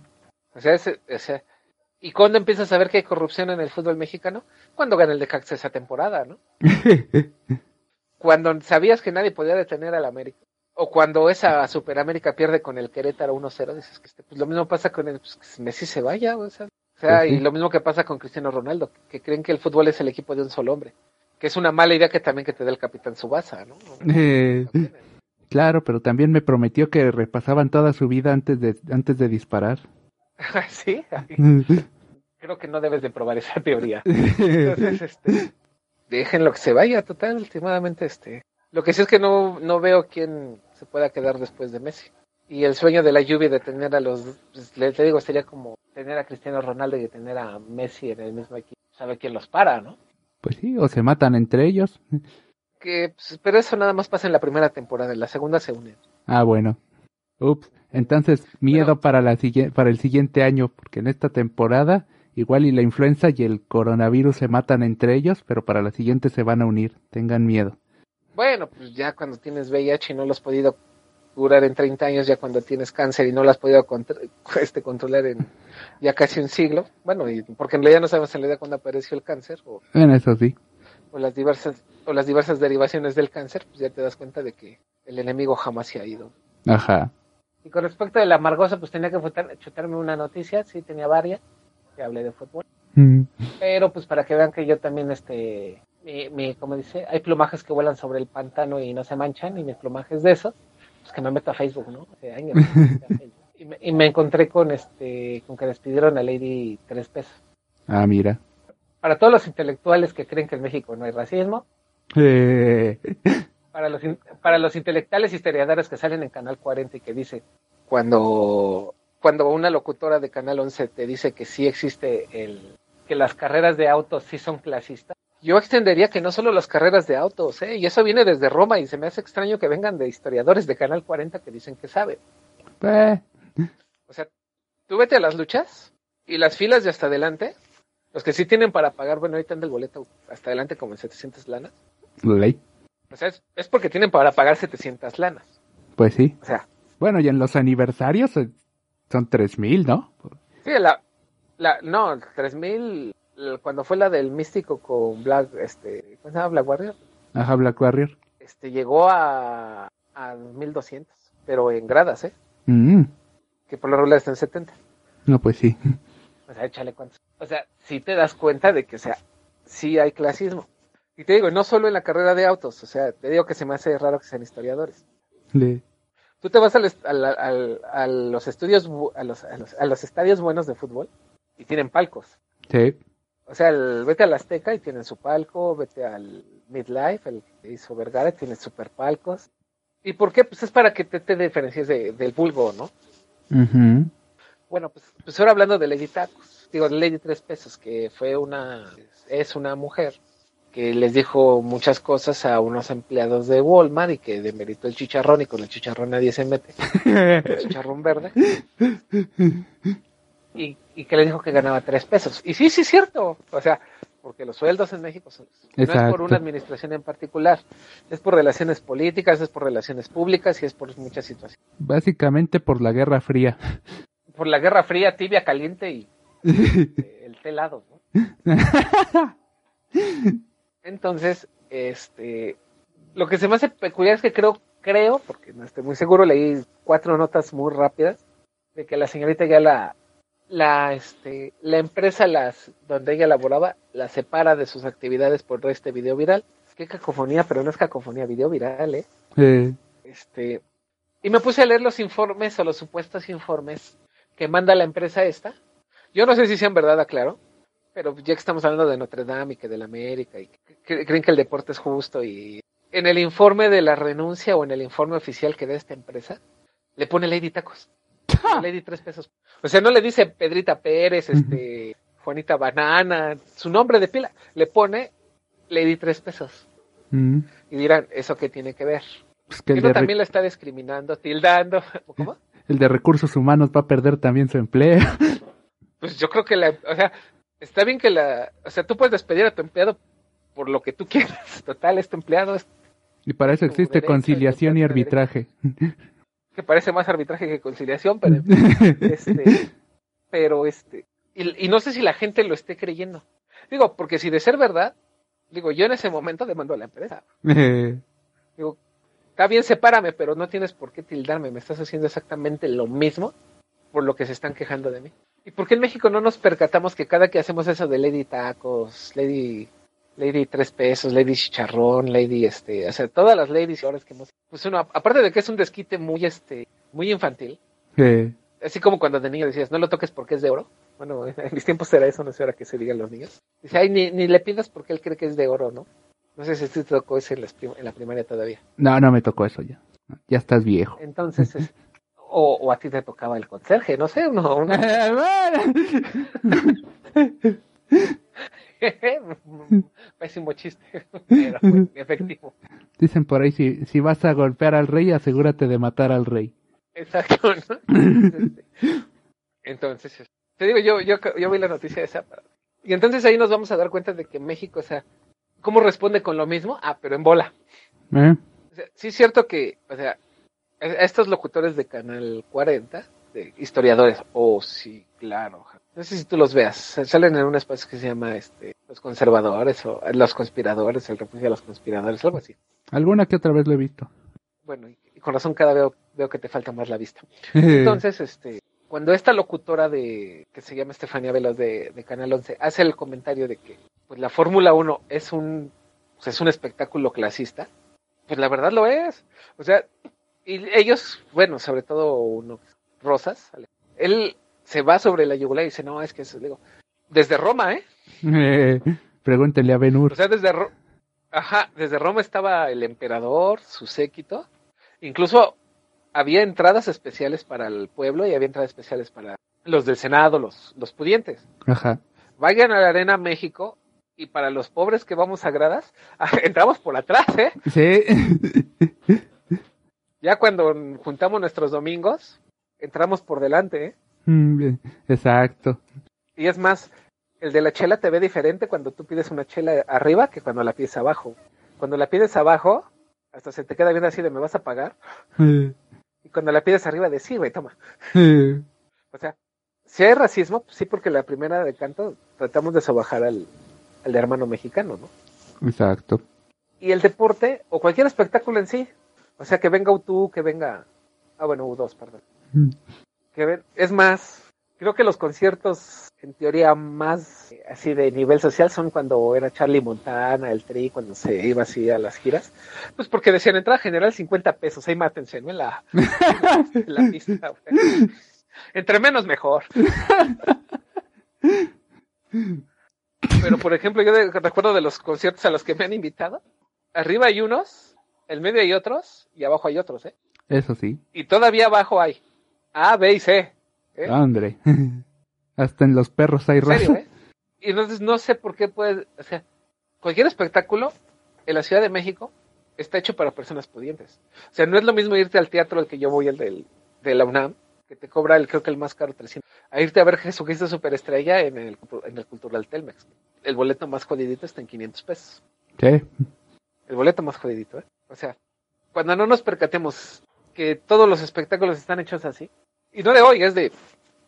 O sea, ese- o sea, ¿y cuándo empiezas a ver que hay corrupción en el fútbol mexicano? Cuando gana el Necaxa esa temporada, ¿no? (laughs) Cuando sabías que nadie podía detener al América. O cuando esa Super América pierde con el Querétaro 1-0, dices que este, pues lo mismo pasa con el pues, que Messi se vaya, o sea, o sea, Pues sí. y lo mismo que pasa con Cristiano Ronaldo, que creen que el fútbol es el equipo de un solo hombre, que es una mala idea que también que te dé el capitán Subasa, ¿no? (laughs) Eh, claro, pero también me prometió que repasaban toda su vida antes de, antes de disparar. (laughs) sí, (laughs) creo que no debes de probar esa teoría. (laughs) Entonces, este, déjenlo que se vaya, total, últimamente, este. Lo que sí es que no, no veo quién se pueda quedar después de Messi. Y el sueño de la lluvia de tener a los, pues, le, te digo, sería como tener a Cristiano Ronaldo y tener a Messi en el mismo equipo. Sabe quién los para, ¿no? Pues sí, o se matan entre ellos. Que, pues, pero eso nada más pasa en la primera temporada, en la segunda se unen. Ah, bueno. Ups. Entonces, miedo Bueno. para, la, siguiente- para el siguiente año, porque en esta temporada igual y la influenza y el coronavirus se matan entre ellos, pero para la siguiente se van a unir. Tengan miedo. Bueno, pues ya cuando tienes VIH y no lo has podido curar en 30 años, ya cuando tienes cáncer y no lo has podido (laughs) este, controlar en ya casi un siglo, bueno, y porque en realidad no sabemos en realidad cuándo apareció el cáncer o, Bueno, eso sí. O las diversas o las diversas derivaciones del cáncer, pues ya te das cuenta de que el enemigo jamás se ha ido. Ajá. Y con respecto de la amargosa, pues tenía que chutar- chutarme una noticia, sí, tenía varias, que hablé de fútbol. Mm. Pero pues para que vean que yo también, este, mi, mi, como dice, hay plumajes que vuelan sobre el pantano y no se manchan, y mi plumaje es de esos, pues que me meto a Facebook, ¿no? Hace años. y, me, y me encontré con este, con que despidieron a Lady Tres Pesos. Ah, mira. Para todos los intelectuales que creen que en México no hay racismo, Eh, para los, para los intelectuales historiadores que salen en Canal 40 y que dice, cuando, cuando una locutora de Canal 11 te dice que sí existe el, que las carreras de autos sí son clasistas, yo extendería que no solo las carreras de autos, ¿eh? y eso viene desde Roma y se me hace extraño que vengan de historiadores de Canal 40 que dicen que saben. eh, O sea, tú vete a las luchas y las filas de hasta adelante, los que sí tienen para pagar, bueno, ahorita anda el boleto hasta adelante como en 700 lanas, ley. o sea, es, es porque tienen para pagar 700 lanas. Pues sí. O sea, Bueno, y en los aniversarios eh, son 3000, ¿no? Sí, la, la, no, 3000, el- cuando fue la del místico con Black, este, ¿cómo se llama? Black Warrior, Ajá, Black Warrior. este, llegó a, a 1200, pero en gradas, ¿eh? Mm. Que por lo regular está en 70. No, pues sí. O sea, échale cuántos. O sea, si te das cuenta de que, o sea, sí hay clasismo. Y te digo, no solo en la carrera de autos, o sea, te digo que se me hace raro que sean historiadores. Le- Tú te vas al est- al- al- a los estudios, bu- a los, a, los, a los estadios buenos de fútbol y tienen palcos. Sí. O sea, el- vete al Azteca y tienen su palco, vete al Midlife, el que hizo Vergara, tiene super palcos. ¿Y por qué? Pues es para que te, te diferencies de- del vulgo, ¿no? Ujú. Bueno, pues, pues ahora hablando de Lady Tacos, digo, de Lady Tres Pesos, que fue una, es una mujer que les dijo muchas cosas a unos empleados de Walmart y que demeritó el chicharrón y con el chicharrón nadie se mete, el chicharrón verde. (laughs) Y, y que les dijo que ganaba tres pesos. Y sí, sí es cierto. O sea, porque los sueldos en México son, no es por una administración en particular, es por relaciones políticas, es por relaciones públicas y es por muchas situaciones. Básicamente por la Guerra Fría. Por la Guerra Fría, tibia, caliente y (laughs) eh, el té helado, ¿no? Entonces, este, lo que se me hace peculiar es que creo, creo, porque no estoy muy seguro, leí cuatro notas muy rápidas de que la señorita ya la, la, este, la empresa las, donde ella laboraba, la separa de sus actividades por este video viral. Qué cacofonía, pero no es cacofonía, video viral, ¿eh? Eh, Este, y me puse a leer los informes o los supuestos informes que manda la empresa esta. Yo no sé si sean verdad, aclaro, Pero ya que estamos hablando de Notre Dame y que del América y que creen que el deporte es justo y en el informe de la renuncia o en el informe oficial que da esta empresa, le pone Lady Tacos. (laughs) Lady tres pesos. O sea, no le dice Pedrita Pérez, este, Juanita Banana, su nombre de pila. Le pone Lady tres pesos. Mm. Y dirán, ¿eso qué tiene que ver? Pues que también la está discriminando, tildando. (laughs) ¿Cómo? El de recursos humanos va a perder también su empleo. (laughs) Pues yo creo que la, o sea, está bien que la, o sea, tú puedes despedir a tu empleado por lo que tú quieras. (laughs) Total, es tu empleado, es Y para eso existe derecho, conciliación y arbitraje. que parece más arbitraje que conciliación, pero (laughs) este, pero este, y, y no sé si la gente lo esté creyendo. Digo, porque si de ser verdad, digo, yo en ese momento demando a la empresa. Digo, está bien, sepárame, pero no tienes por qué tildarme, me estás haciendo exactamente lo mismo por lo que se están quejando de mí. ¿Y por qué en México no nos percatamos que cada que hacemos eso de Lady Tacos, Lady, Lady Tres Pesos, Lady Chicharrón, Lady, este, o sea, todas las ladies ahora que hemos, pues uno, aparte de que es un desquite muy, este, muy infantil, eh, así como cuando de niño decías, no lo toques porque es de oro. Bueno, (laughs) en mis tiempos era eso, no sé ahora que se digan los niños. Dice, ay, ni, ni le pidas porque él cree que es de oro, ¿no? No sé si te tocó eso en, las prim- en la primaria todavía. No, no me tocó eso ya. Ya estás viejo. Entonces, es- o, o a ti te tocaba el conserje, no sé, uno, uno- (laughs) pésimo chiste, pero muy efectivo. Dicen por ahí, si, si vas a golpear al rey, asegúrate de matar al rey. Exacto, ¿no? Entonces, este, te digo, yo, yo, yo vi la noticia esa. para- Y entonces ahí nos vamos a dar cuenta de que México, o sea, ¿cómo responde con lo mismo? Ah, pero en bola. ¿Eh? O sea, sí es cierto que, o sea, a a estos locutores de Canal 40, de historiadores, oh sí, claro. No sé si tú los veas, salen en un espacio que se llama este, Los Conservadores o Los Conspiradores, el refugio de los conspiradores, algo así. Alguna que otra vez lo he visto. Bueno, y, y con razón cada vez veo, veo que te falta más la vista. (laughs) Entonces, este, cuando esta locutora de que se llama Estefanía Veloz de, de Canal 11 hace el comentario de que pues la Fórmula 1 es un pues, es un espectáculo clasista, pues la verdad lo es. O sea, y ellos, bueno, sobre todo uno Rosas, él se va sobre la yugular y dice, "No, es que eso digo, desde Roma, ¿eh? (laughs) Eh, pregúntenle a Ben Hur. O sea, desde Ro- Ajá, desde Roma estaba el emperador, su séquito. Incluso había entradas especiales para el pueblo y había entradas especiales para los del Senado, los, los pudientes. Ajá. Vayan a la Arena México y para los pobres que vamos a gradas, (laughs) entramos por atrás, ¿eh? Sí. (laughs) Ya cuando juntamos nuestros domingos, entramos por delante, ¿eh? Mm, Exacto. Y es más, el de la chela te ve diferente cuando tú pides una chela arriba que cuando la pides abajo. Cuando la pides abajo, hasta se te queda viendo así de me vas a pagar. Eh, Y cuando la pides arriba, de sí, güey, toma. O sea, si hay racismo, pues sí, porque la primera de canto tratamos de sobajar al, al de hermano mexicano, ¿no? Exacto. Y el deporte, o cualquier espectáculo en sí, o sea, que venga U2, que venga. Ah, bueno, U2, perdón. Mm. Que ven, es más, creo que los conciertos, en teoría, más eh, así de nivel social son cuando era Charlie Montana, el Tri, cuando se iba así a las giras. Pues porque decían entrada general 50 pesos, ahí mátense, ¿no? En la, (laughs) en la pista, güey. Entre menos mejor. Pero, por ejemplo, yo de- recuerdo de los conciertos a los que me han invitado. Arriba hay unos, en medio hay otros, y abajo hay otros, ¿eh? Eso sí. Y todavía abajo hay A, B y C. ¿eh? Hombre. (laughs) Hasta en los perros hay raza. ¿eh? Y entonces no sé por qué puede, o sea, cualquier espectáculo en la Ciudad de México está hecho para personas pudientes. O sea, no es lo mismo irte al teatro al que yo voy, el del, de la UNAM, que te cobra el, creo que el más caro 300, a irte a ver Jesucristo Superestrella en el, en el Cultural Telmex. El boleto más jodidito está en 500 pesos. Sí. El boleto más jodidito, ¿eh? O sea, cuando no nos percatemos que todos los espectáculos están hechos así, y no de hoy, es de,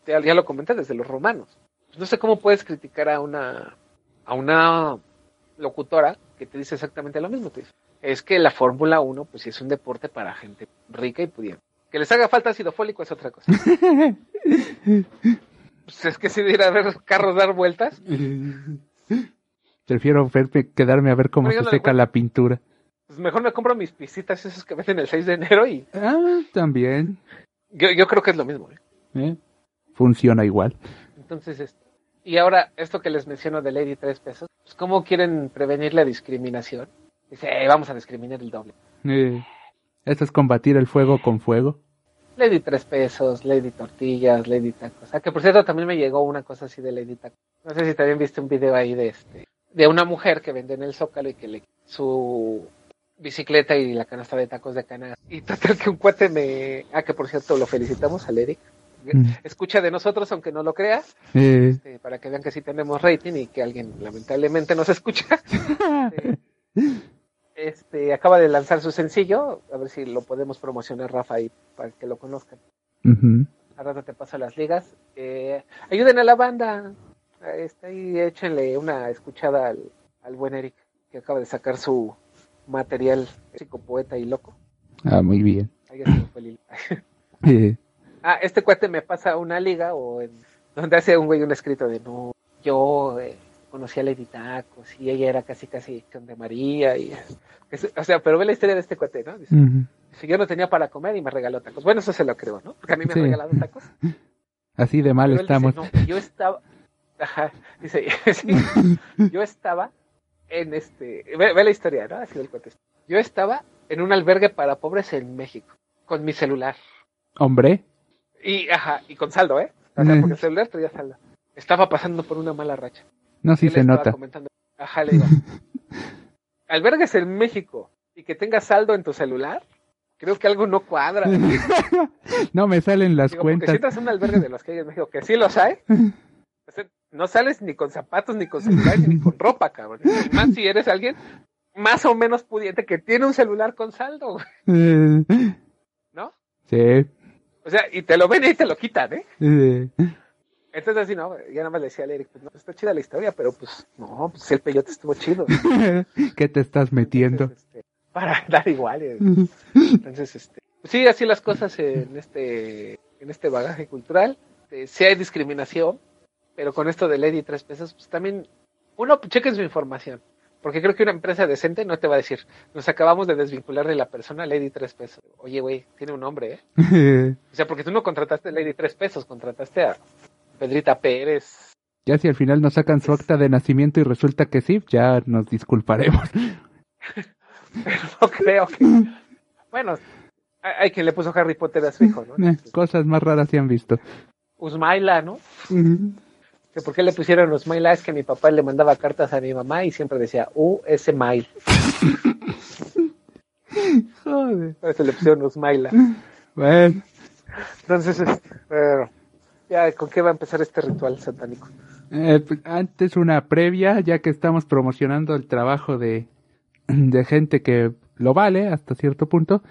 ya, ya lo comenté, desde los romanos. No sé cómo puedes criticar a una, a una locutora que te dice exactamente lo mismo. Te dice, es que la Fórmula 1, pues sí es un deporte para gente rica y pudiente. Que les haga falta ácido fólico es otra cosa. (laughs) pues es que si de ir a ver carros dar vueltas, Prefiero verme- quedarme a ver cómo Pero se no seca la pintura. pues mejor me compro mis pisitas esas que venden el 6 de enero y Ah, también. Yo, yo creo que es lo mismo. ¿eh? ¿eh? Funciona igual. Entonces, este, Y ahora, esto que les menciono de Lady Tres Pesos, pues, ¿cómo quieren prevenir la discriminación? Dice, eh, vamos a discriminar el doble. Eh, Esto es combatir el fuego con fuego. Lady Tres Pesos, Lady Tortillas, Lady Tacos. Ah, que por cierto también me llegó una cosa así de Lady Tacos. No sé si también viste un video ahí de este, de una mujer que vende en el Zócalo y que le su bicicleta y la canasta de tacos de canasta. Y total que un cuate me... Ah, que por cierto lo felicitamos al Eric. Mm. Escucha de nosotros, aunque no lo crea, Eh, este, para que vean que sí tenemos rating y que alguien lamentablemente nos escucha. Este, (laughs) este, acaba de lanzar su sencillo, a ver si lo podemos promocionar, Rafa, ahí para que lo conozcan. rato te paso las ligas. Eh, ayuden a la banda. Está ahí, échenle una escuchada al, al buen Eric, que acaba de sacar su material psicopoeta y loco. Ah, muy bien. Ahí fue (laughs) Ah, este cuate me pasa una liga o en, donde hace un güey un escrito de no, yo eh, conocí a Lady Tacos y ella era casi casi de María y es- o sea, pero ve la historia de este cuate, ¿no? Dice, si yo no tenía para comer y me regaló tacos. Bueno, eso se lo creo, ¿no? Porque a mí me Sí. han regalado tacos. (laughs) Así de mal Pero estamos. Dice, no, yo estaba, (laughs) ajá, dice, sí, yo estaba en este, ve, ve la historia, ¿no? Así del cuate. Yo estaba en un albergue para pobres en México, con mi celular. Hombre. Y, ajá, y con saldo, ¿eh? O sea, Mm. porque el celular traía saldo. Estaba pasando por una mala racha. No, él se nota. comentando, ajá, le digo, (laughs) albergues en México y que tengas saldo en tu celular, creo que algo no cuadra. (laughs) No me salen las porque si cuentas. entras un albergue de los que hay en México, que sí los hay, sea, (laughs) no sales ni con zapatos, ni con celular, ni con ropa, cabrón. Más si eres alguien más o menos pudiente que tiene un celular con saldo, güey, ¿no? sí. O sea, y te lo ven y te lo quitan, ¿eh? Entonces así, no, ya nada más le decía al Eric, pues no, está chida la historia, pero pues no, pues el peyote estuvo chido. (laughs) ¿Qué te estás metiendo? Entonces, este, para dar igual. eh. Entonces, este, pues sí, así las cosas en este, en este bagaje cultural. Eh, sí hay discriminación, pero con esto de Lady tres pesos, pues también, uno, pues, chequen su información. Porque creo que una empresa decente no te va a decir, nos acabamos de desvincular de la persona Lady tres pesos. Oye, güey, tiene un nombre, ¿eh? (laughs) O sea, porque tú no contrataste a Lady tres pesos, contrataste a Pedrita Pérez. Ya si al final nos sacan su acta de nacimiento y resulta que sí, ya nos disculparemos. (laughs) Pero no creo que... (laughs) Bueno, hay quien le puso Harry Potter a su hijo, ¿no? Eh, Cosas más raras se han visto. Usmaila, ¿no? Que ¿Por qué le pusieron Usmaila? Es que mi papá le mandaba cartas a mi mamá y siempre decía U S Mail. Joder. Le pusieron Usmaila. Bueno, Entonces, ya, ¿con qué va a empezar este ritual satánico? eh, pues, antes una previa, ya que estamos promocionando el trabajo de, de gente que lo vale hasta cierto punto.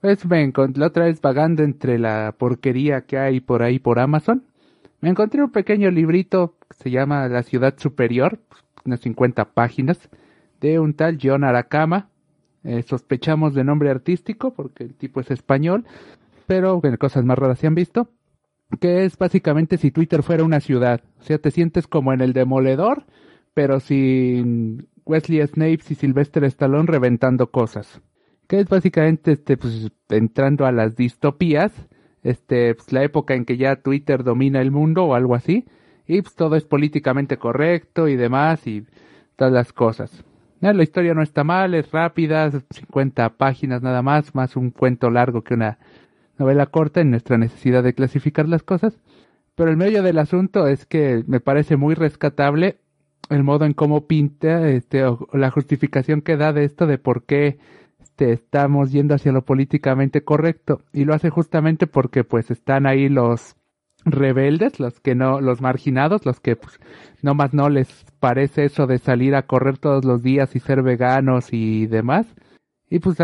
Pues me encontré la otra vez vagando entre la porquería que hay por ahí por Amazon. Me encontré un pequeño librito que se llama La Ciudad Superior, unas 50 páginas, de un tal John Aracama. Eh, sospechamos de nombre artístico porque el tipo es español, pero bueno, cosas más raras se han visto. Que es básicamente si Twitter fuera una ciudad. O sea, te sientes como en el demoledor, pero sin Wesley Snipes y Sylvester Stallone reventando cosas. Que es básicamente este, pues, entrando a las distopías, este, pues, la época en que ya Twitter domina el mundo o algo así, y pues todo es políticamente correcto y demás, y todas las cosas. Ya, la historia no está mal, es rápida, 50 páginas nada más, más un cuento largo que una novela corta en nuestra necesidad de clasificar las cosas. Pero el medio del asunto es que me parece muy rescatable el modo en cómo pinta este, o la justificación que da de esto de por qué este, estamos yendo hacia lo políticamente correcto. Y lo hace justamente porque pues están ahí los rebeldes, los que no, los marginados, los que pues no más no les parece eso de salir a correr todos los días y ser veganos y demás. Y pues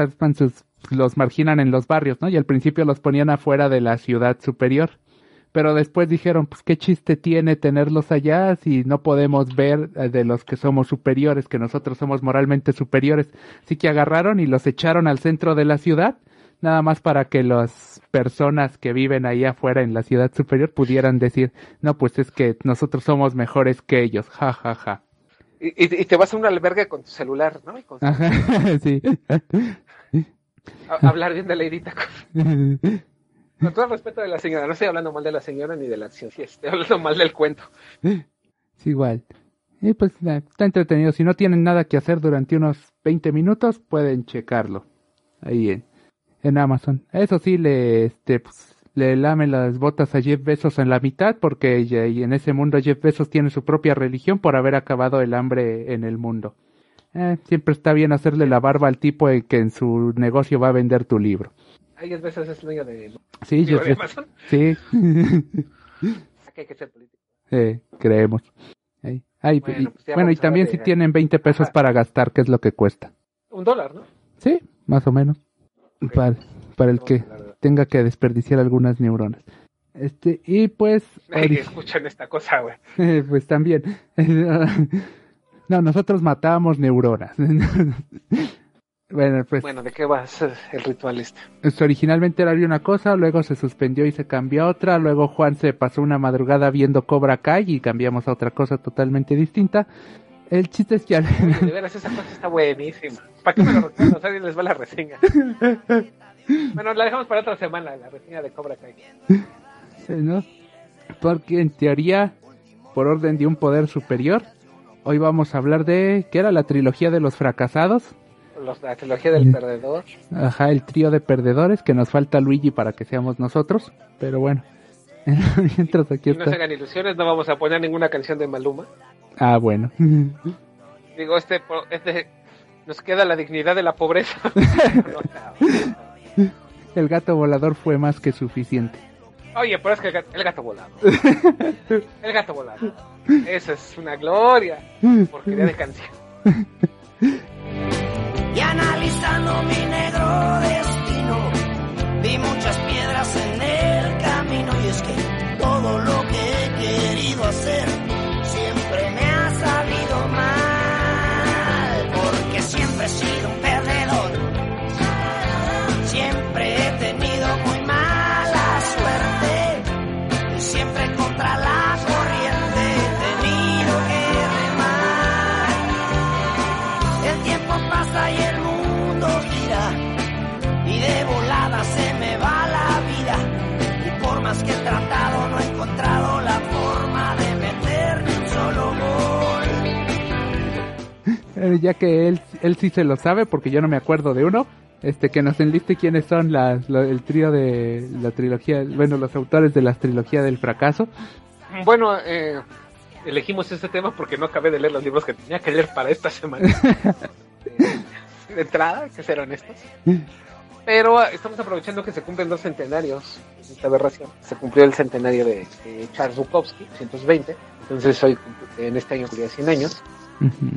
los marginan en los barrios, ¿no? Y al principio los ponían afuera de la ciudad superior. Pero después dijeron, pues qué chiste tiene tenerlos allá si no podemos ver eh, de los que somos superiores, que nosotros somos moralmente superiores. Así que agarraron y los echaron al centro de la ciudad, nada más para que las personas que viven ahí afuera en la ciudad superior pudieran decir, no, pues es que nosotros somos mejores que ellos, ja, ja, ja. Y, y- te vas a un albergue con tu celular, ¿no? Y con- Ajá, (laughs) sí. (laughs) hablar bien de Lady Tacos. (laughs) Con todo el respeto de la señora, no estoy hablando mal de la señora ni de la acción, estoy hablando mal del cuento. Es igual. Y pues eh, está entretenido. Si no tienen nada que hacer durante unos 20 minutos, pueden checarlo. Ahí en, Amazon. Eso sí, le, este, pues, le lame las botas a Jeff Bezos en la mitad, porque y en ese mundo Jeff Bezos tiene su propia religión por haber acabado el hambre en el mundo. Eh, siempre está bien hacerle la barba al tipo en que en su negocio va a vender tu libro. Es veces es dueño de, Sí, Jeff de. Amazon. Sí. (laughs) Hay que ser político. Eh, creemos. Ay, ay, Bueno, y, pues bueno, y también si tienen 20 pesos Ajá. para gastar, ¿qué es lo que cuesta? Un dólar, ¿no? Sí, más o menos. Para, para el que tenga que desperdiciar algunas neuronas. Este, y pues, Ay, que escuchan esta cosa, güey. (laughs) pues también. (laughs) No, nosotros matamos neuronas. Bueno, pues, Bueno, ¿de qué va a ser el ritual este? pues, originalmente era una cosa, luego se suspendió y se cambió a otra, luego Juan se pasó una madrugada viendo Cobra Kai y cambiamos a otra cosa totalmente distinta. El chiste es que al- (laughs) de veras, esa cosa está buenísima. ¿Para qué me lo recuerdo? O sea, les va la reseña. Bueno, la dejamos para otra semana, la reseña de Cobra Kai. ¿no? Porque en teoría, por orden de un poder superior, hoy vamos a hablar de, ¿qué era la trilogía de los fracasados? Los- la trilogía del perdedor. Ajá, el trío de perdedores, que nos falta Luigi para que seamos nosotros, pero bueno. (laughs) Mientras aquí no se hagan ilusiones, no vamos a poner ninguna canción de Maluma. Ah, bueno. (laughs) Digo, este, este nos queda la dignidad de la pobreza. (laughs) El gato volador fue más que suficiente. Oye, pero es que el gato, el gato volado. El gato volado. Eso es una gloria. Porquería de canción. Y analizando mi negro destino, vi muchas piedras en el camino. Y es que todo lo que he querido hacer Eh, ya que él, él sí se lo sabe, porque yo no me acuerdo de uno, este que nos enliste quiénes son las, lo- el trío de la trilogía, bueno, los autores de la trilogía del fracaso. Bueno, eh, elegimos este tema porque no acabé de leer los libros que tenía que leer para esta semana. Eh, (laughs) de entrada, que ser honestos. (laughs) Pero eh, estamos aprovechando que se cumplen dos centenarios de esta aberración. Se cumplió el centenario de, de Charles Bukowski, 120. Entonces hoy, en este año, cumplía 100 años. Ujú.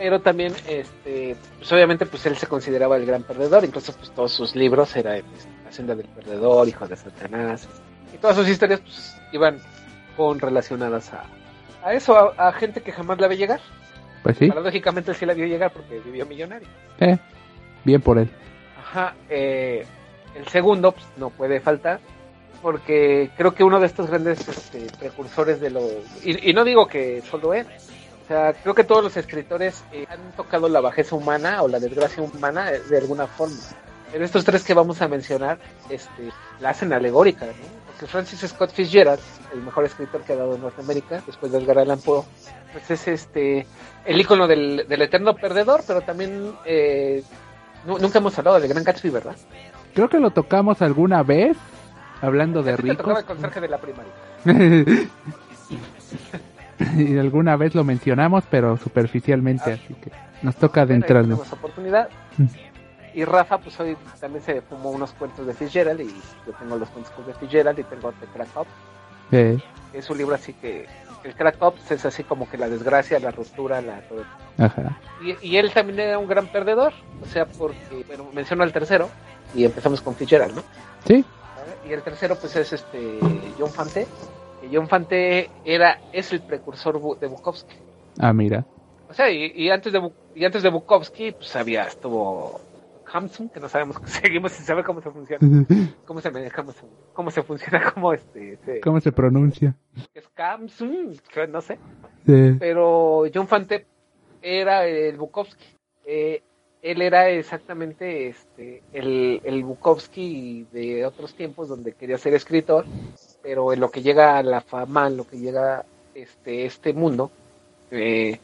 Pero también, este, pues obviamente, pues él se consideraba el gran perdedor. Incluso, pues todos sus libros eran pues, La senda del perdedor, Hijo de Satanás. Y todas sus historias, pues, iban con relacionadas a, a eso, a, a gente que jamás la ve llegar. Pues sí, Paradójicamente, él sí la vio llegar porque vivió millonario. eh, bien por él. Ajá, eh, el segundo pues, no puede faltar porque creo que uno de estos grandes este, precursores de lo... Y, y no digo que solo él, sea, creo que todos los escritores eh, han tocado la bajeza humana o la desgracia humana eh, de alguna forma. Pero estos tres que vamos a mencionar este, la hacen alegórica, ¿no? Porque Francis Scott Fitzgerald, el mejor escritor que ha dado Norteamérica, después de Edgar Allan Poe, pues es este el ícono del, del eterno perdedor, pero también eh, nu- nunca hemos hablado del Gran Gatsby, ¿verdad? Creo que lo tocamos alguna vez, hablando de te tocaba ricos. el conserje de la primaria. (laughs) (laughs) y alguna vez lo mencionamos, pero superficialmente, así que nos toca adentrarnos. oportunidad. Mm. Y Rafa, pues hoy también se fumó unos cuentos de Fitzgerald y yo tengo los cuentos de Fitzgerald y tengo The Crack Up. Eh, Es un libro así que el Crack Up es así como que la desgracia, la ruptura, la todo. ajá. Y, y él también era un gran perdedor, o sea, porque, bueno, menciono al tercero y empezamos con Fitzgerald, ¿no? Sí, Y el tercero, pues es este John Fante. John Fante era, es el precursor de Bukowski. ah, mira. O sea, y, y antes de y antes de Bukowski, pues había, estuvo Hamsun, que no sabemos, (laughs) seguimos sin saber cómo se funciona, (laughs) cómo se maneja, cómo se, cómo se funciona, cómo este, se- ¿Cómo se pronuncia? es Hamsun, no sé. Sí. Pero John Fante era el Bukowski. Eh, él era exactamente este el, el Bukowski de otros tiempos donde quería ser escritor, pero en lo que llega a la fama, en lo que llega este, este mundo eh,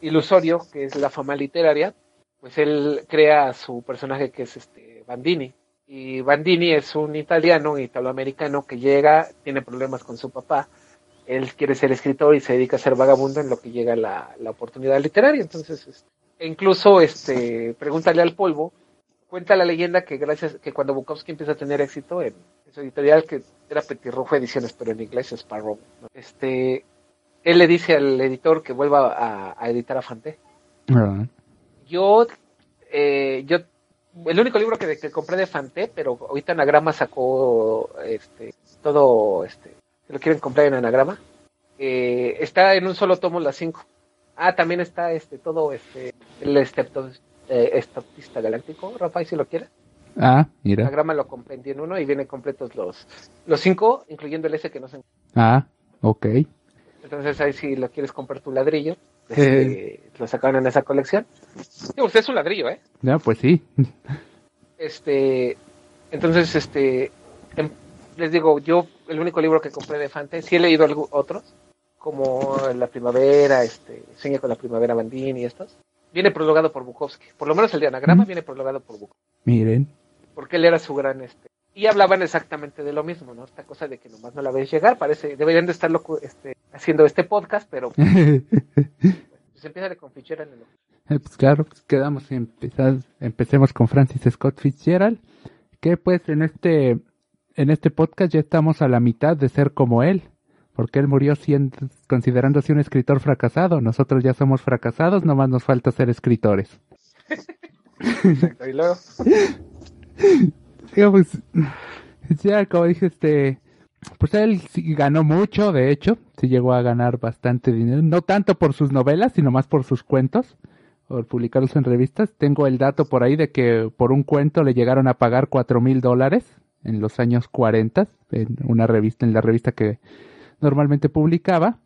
ilusorio, que es la fama literaria, pues él crea a su personaje que es este Bandini. Y Bandini es un italiano, italoamericano, que llega, tiene problemas con su papá, él quiere ser escritor y se dedica a ser vagabundo en lo que llega la, la oportunidad literaria. Entonces, este, e incluso este, pregúntale al polvo, cuenta la leyenda que gracias que cuando Bukowski empieza a tener éxito en, en su editorial, que era Petirrojo Ediciones, pero en inglés es Sparrow, ¿no? este, él le dice al editor que vuelva a, a editar a Fanté. Ah, Yo, eh, yo, el único libro que, que compré de Fanté, pero ahorita Anagrama sacó este, todo, este, lo quieren comprar en Anagrama, eh, está en un solo tomo las cinco. Ah, también está este, todo este, el estepto, eh, estopista galáctico, Rafael, si lo quiere. Ah, mira. Anagrama lo comprendí en uno y vienen completos los, los cinco, incluyendo el ese que no se Ah, ok. Entonces ahí si lo quieres comprar tu ladrillo, este, lo sacaron en esa colección. Digo, usted es un ladrillo, ¿eh? Ya, pues sí. Este, entonces, este, em- les digo, yo el único libro que compré de Fante, sí he leído algu- otros, como La Primavera, este, Sueña con la Primavera Bandini y estos. Viene prologado por Bukowski. Por lo menos el de Anagrama Ujú. viene prologado por Bukowski. Miren. Porque él era su gran, este, y hablaban exactamente de lo mismo, ¿no? Esta cosa de que nomás no la ves llegar, parece, deberían de estarlo este, haciendo este podcast, pero (laughs) pues empieza con Fitzgerald en el Eh, pues claro, pues quedamos empezar, empecemos con Francis Scott Fitzgerald, que pues en este en este podcast ya estamos a la mitad de ser como él, porque él murió siendo, considerándose un escritor fracasado. Nosotros ya somos fracasados, nomás nos falta ser escritores. Exacto, y luego, (laughs) Digo, pues, ya como dije, este, pues él sí ganó mucho, de hecho, sí llegó a ganar bastante dinero, no tanto por sus novelas, sino más por sus cuentos, por publicarlos en revistas. Tengo el dato por ahí de que por un cuento le llegaron a pagar cuatro mil dólares en los años 40 en una revista, en la revista que normalmente publicaba,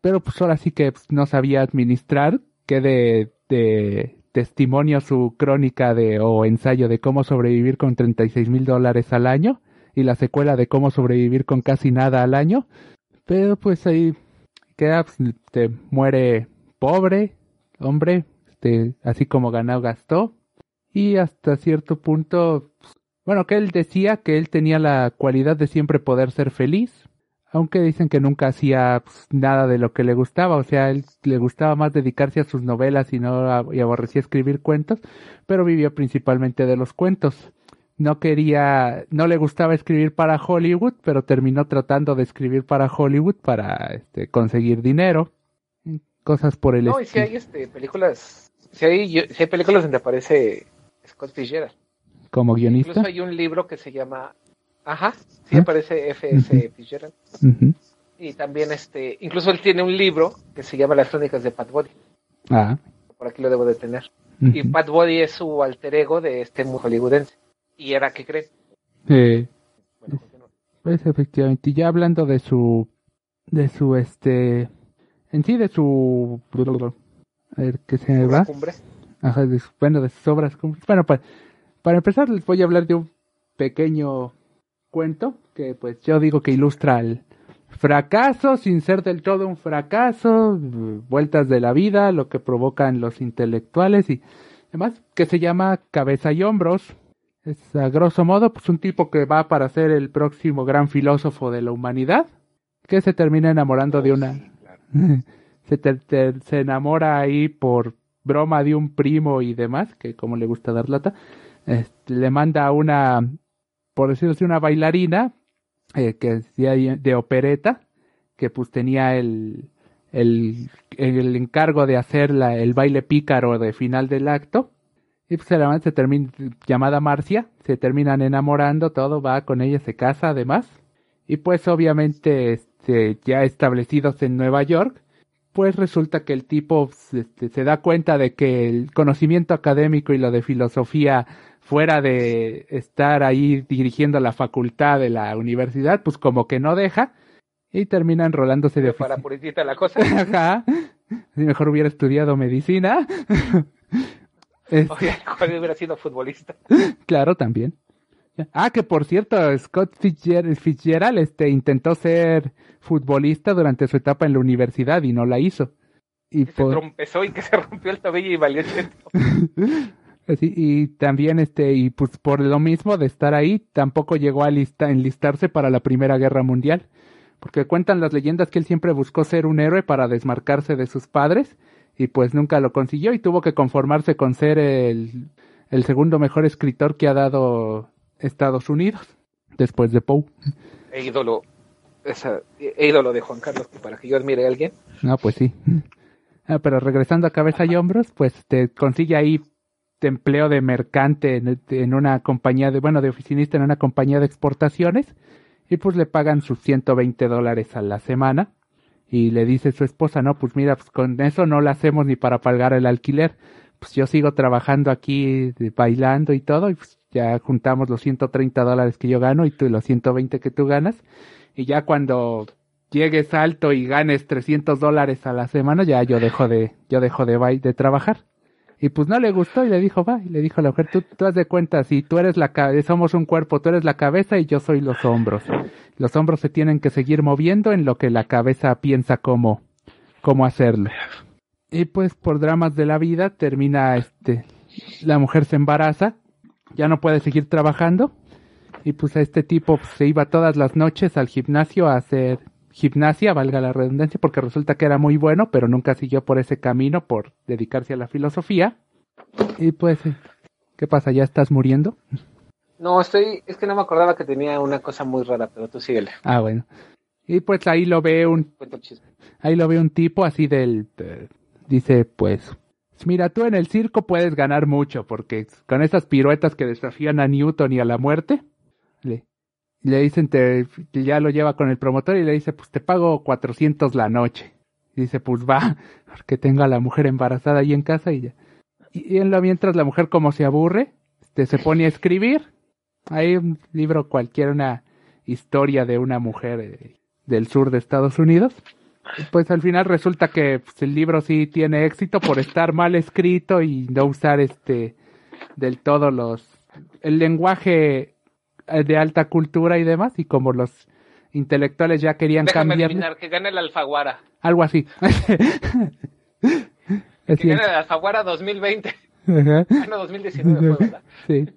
pero pues ahora sí que no sabía administrar, que de, de testimonio su crónica de o ensayo de cómo sobrevivir con 36 mil dólares al año y la secuela de cómo sobrevivir con casi nada al año, pero pues ahí queda, pues, te muere pobre, hombre, este, así como ganó gastó. Y hasta cierto punto, pues, bueno, que él decía que él tenía la cualidad de siempre poder ser feliz, aunque dicen que nunca hacía pues, nada de lo que le gustaba, o sea, él le gustaba más dedicarse a sus novelas y no a- y aborrecía escribir cuentos, pero vivía principalmente de los cuentos. No quería, no le gustaba escribir para Hollywood, pero terminó tratando de escribir para Hollywood para este, conseguir dinero, cosas por el no, y si estilo, hay este, películas, si hay, si hay películas donde aparece Scott Fitzgerald. como guionista. Incluso hay un libro que se llama, ajá, sí ¿Ah? aparece F.S. Ujú. Fitzgerald. Y también, este, incluso él tiene un libro que se llama Las crónicas de Pat Body. Ah. Por aquí lo debo de tener. Y. Pat Body es su alter ego de este mu- hollywoodense. Y era que creen. Eh, Bueno. Pues efectivamente, y ya hablando de su, de su este, en sí de su, a ver qué se me va, Cumbre. Ajá, de bueno de sus obras, bueno para, para empezar les voy a hablar de un pequeño cuento que pues yo digo que ilustra el fracaso sin ser del todo un fracaso, vueltas de la vida, lo que provocan los intelectuales y demás, que se llama Cabeza y Hombros. Es a grosso modo pues un tipo que va para ser el próximo gran filósofo de la humanidad, que se termina enamorando de una (laughs) se, te- te- se enamora ahí por broma de un primo y demás, que como le gusta dar lata, le manda una, por decirlo así, una bailarina, eh, que de, de opereta, que pues tenía el, el, el encargo de hacer la- el baile pícaro de final del acto, y pues la se termina, llamada Marcia, se terminan enamorando, todo va con ella, se casa además, y pues obviamente este, ya establecidos en Nueva York, pues resulta que el tipo este, se da cuenta de que el conocimiento académico y lo de filosofía fuera de estar ahí dirigiendo la facultad de la universidad, pues como que no deja y termina enrolándose de Para puritita la cosa. (laughs) Ajá. Si mejor hubiera estudiado medicina. (laughs) Es- Oye, ¿cuál hubiera sido futbolista? claro, también. Ah, que por cierto, Scott Fitzger- Fitzgerald este, intentó ser futbolista durante su etapa en la universidad y no la hizo. Y Que se trompezó y que se rompió el tobillo y valió cheto. (laughs) Así, y también este y pues por lo mismo de estar ahí tampoco llegó a lista, enlistarse para la Primera Guerra Mundial, porque cuentan las leyendas que él siempre buscó ser un héroe para desmarcarse de sus padres y pues nunca lo consiguió y tuvo que conformarse con ser el, el segundo mejor escritor que ha dado Estados Unidos después de Poe. E ídolo, esa, e ídolo de Juan Carlos, para que yo admire a alguien. No, pues sí. Ah, pero regresando a cabeza y hombros, pues te consigue ahí de empleo de mercante en, una compañía de, bueno, de oficinista en una compañía de exportaciones y pues le pagan sus 120 dólares a la semana y le dice su esposa, no, pues mira, pues con eso no lo hacemos ni para pagar el alquiler, pues yo sigo trabajando aquí bailando y todo y pues ya juntamos los 130 dólares que yo gano y tú los 120 que tú ganas y ya cuando llegues alto y ganes 300 dólares a la semana, ya yo dejo de, yo dejo de, de trabajar. Y pues no le gustó y le dijo, va, y le dijo a la mujer, tú, tú haz de cuenta, si tú eres la cabeza, somos un cuerpo, tú eres la cabeza y yo soy los hombros. Los hombros se tienen que seguir moviendo en lo que la cabeza piensa cómo, cómo hacerlo. Y pues por dramas de la vida termina este, la mujer se embaraza, ya no puede seguir trabajando y pues a este tipo pues, se iba todas las noches al gimnasio a hacer gimnasia, valga la redundancia, porque resulta que era muy bueno, pero nunca siguió por ese camino, por dedicarse a la filosofía. Y pues, eh, ¿qué pasa? ¿Ya estás muriendo? No, estoy, es que no me acordaba que tenía una cosa muy rara, pero tú síguele. Ah, bueno. Y pues ahí lo ve un, ahí lo ve un tipo así del, eh, dice, pues, mira, tú en el circo puedes ganar mucho, porque con esas piruetas que desafían a Newton y a la muerte, le, le dicen, te, ya lo lleva con el promotor y le dice, pues te pago 400 la noche. Y dice, pues va, (laughs) porque tengo a la mujer embarazada ahí en casa y ya. Y, mientras la mujer como se aburre, este, se pone a escribir. Hay un libro cualquiera, una historia de una mujer eh, del sur de Estados Unidos. Pues al final resulta que pues, el libro sí tiene éxito por estar mal escrito y no usar este del todo los el lenguaje de alta cultura y demás y como los intelectuales ya querían Déjame adivinar, que gane el Alfaguara. algo así. (laughs) Que gane el Alfaguara 2020. Ajá. Ah, no, 2019 fue, ¿verdad? Sí.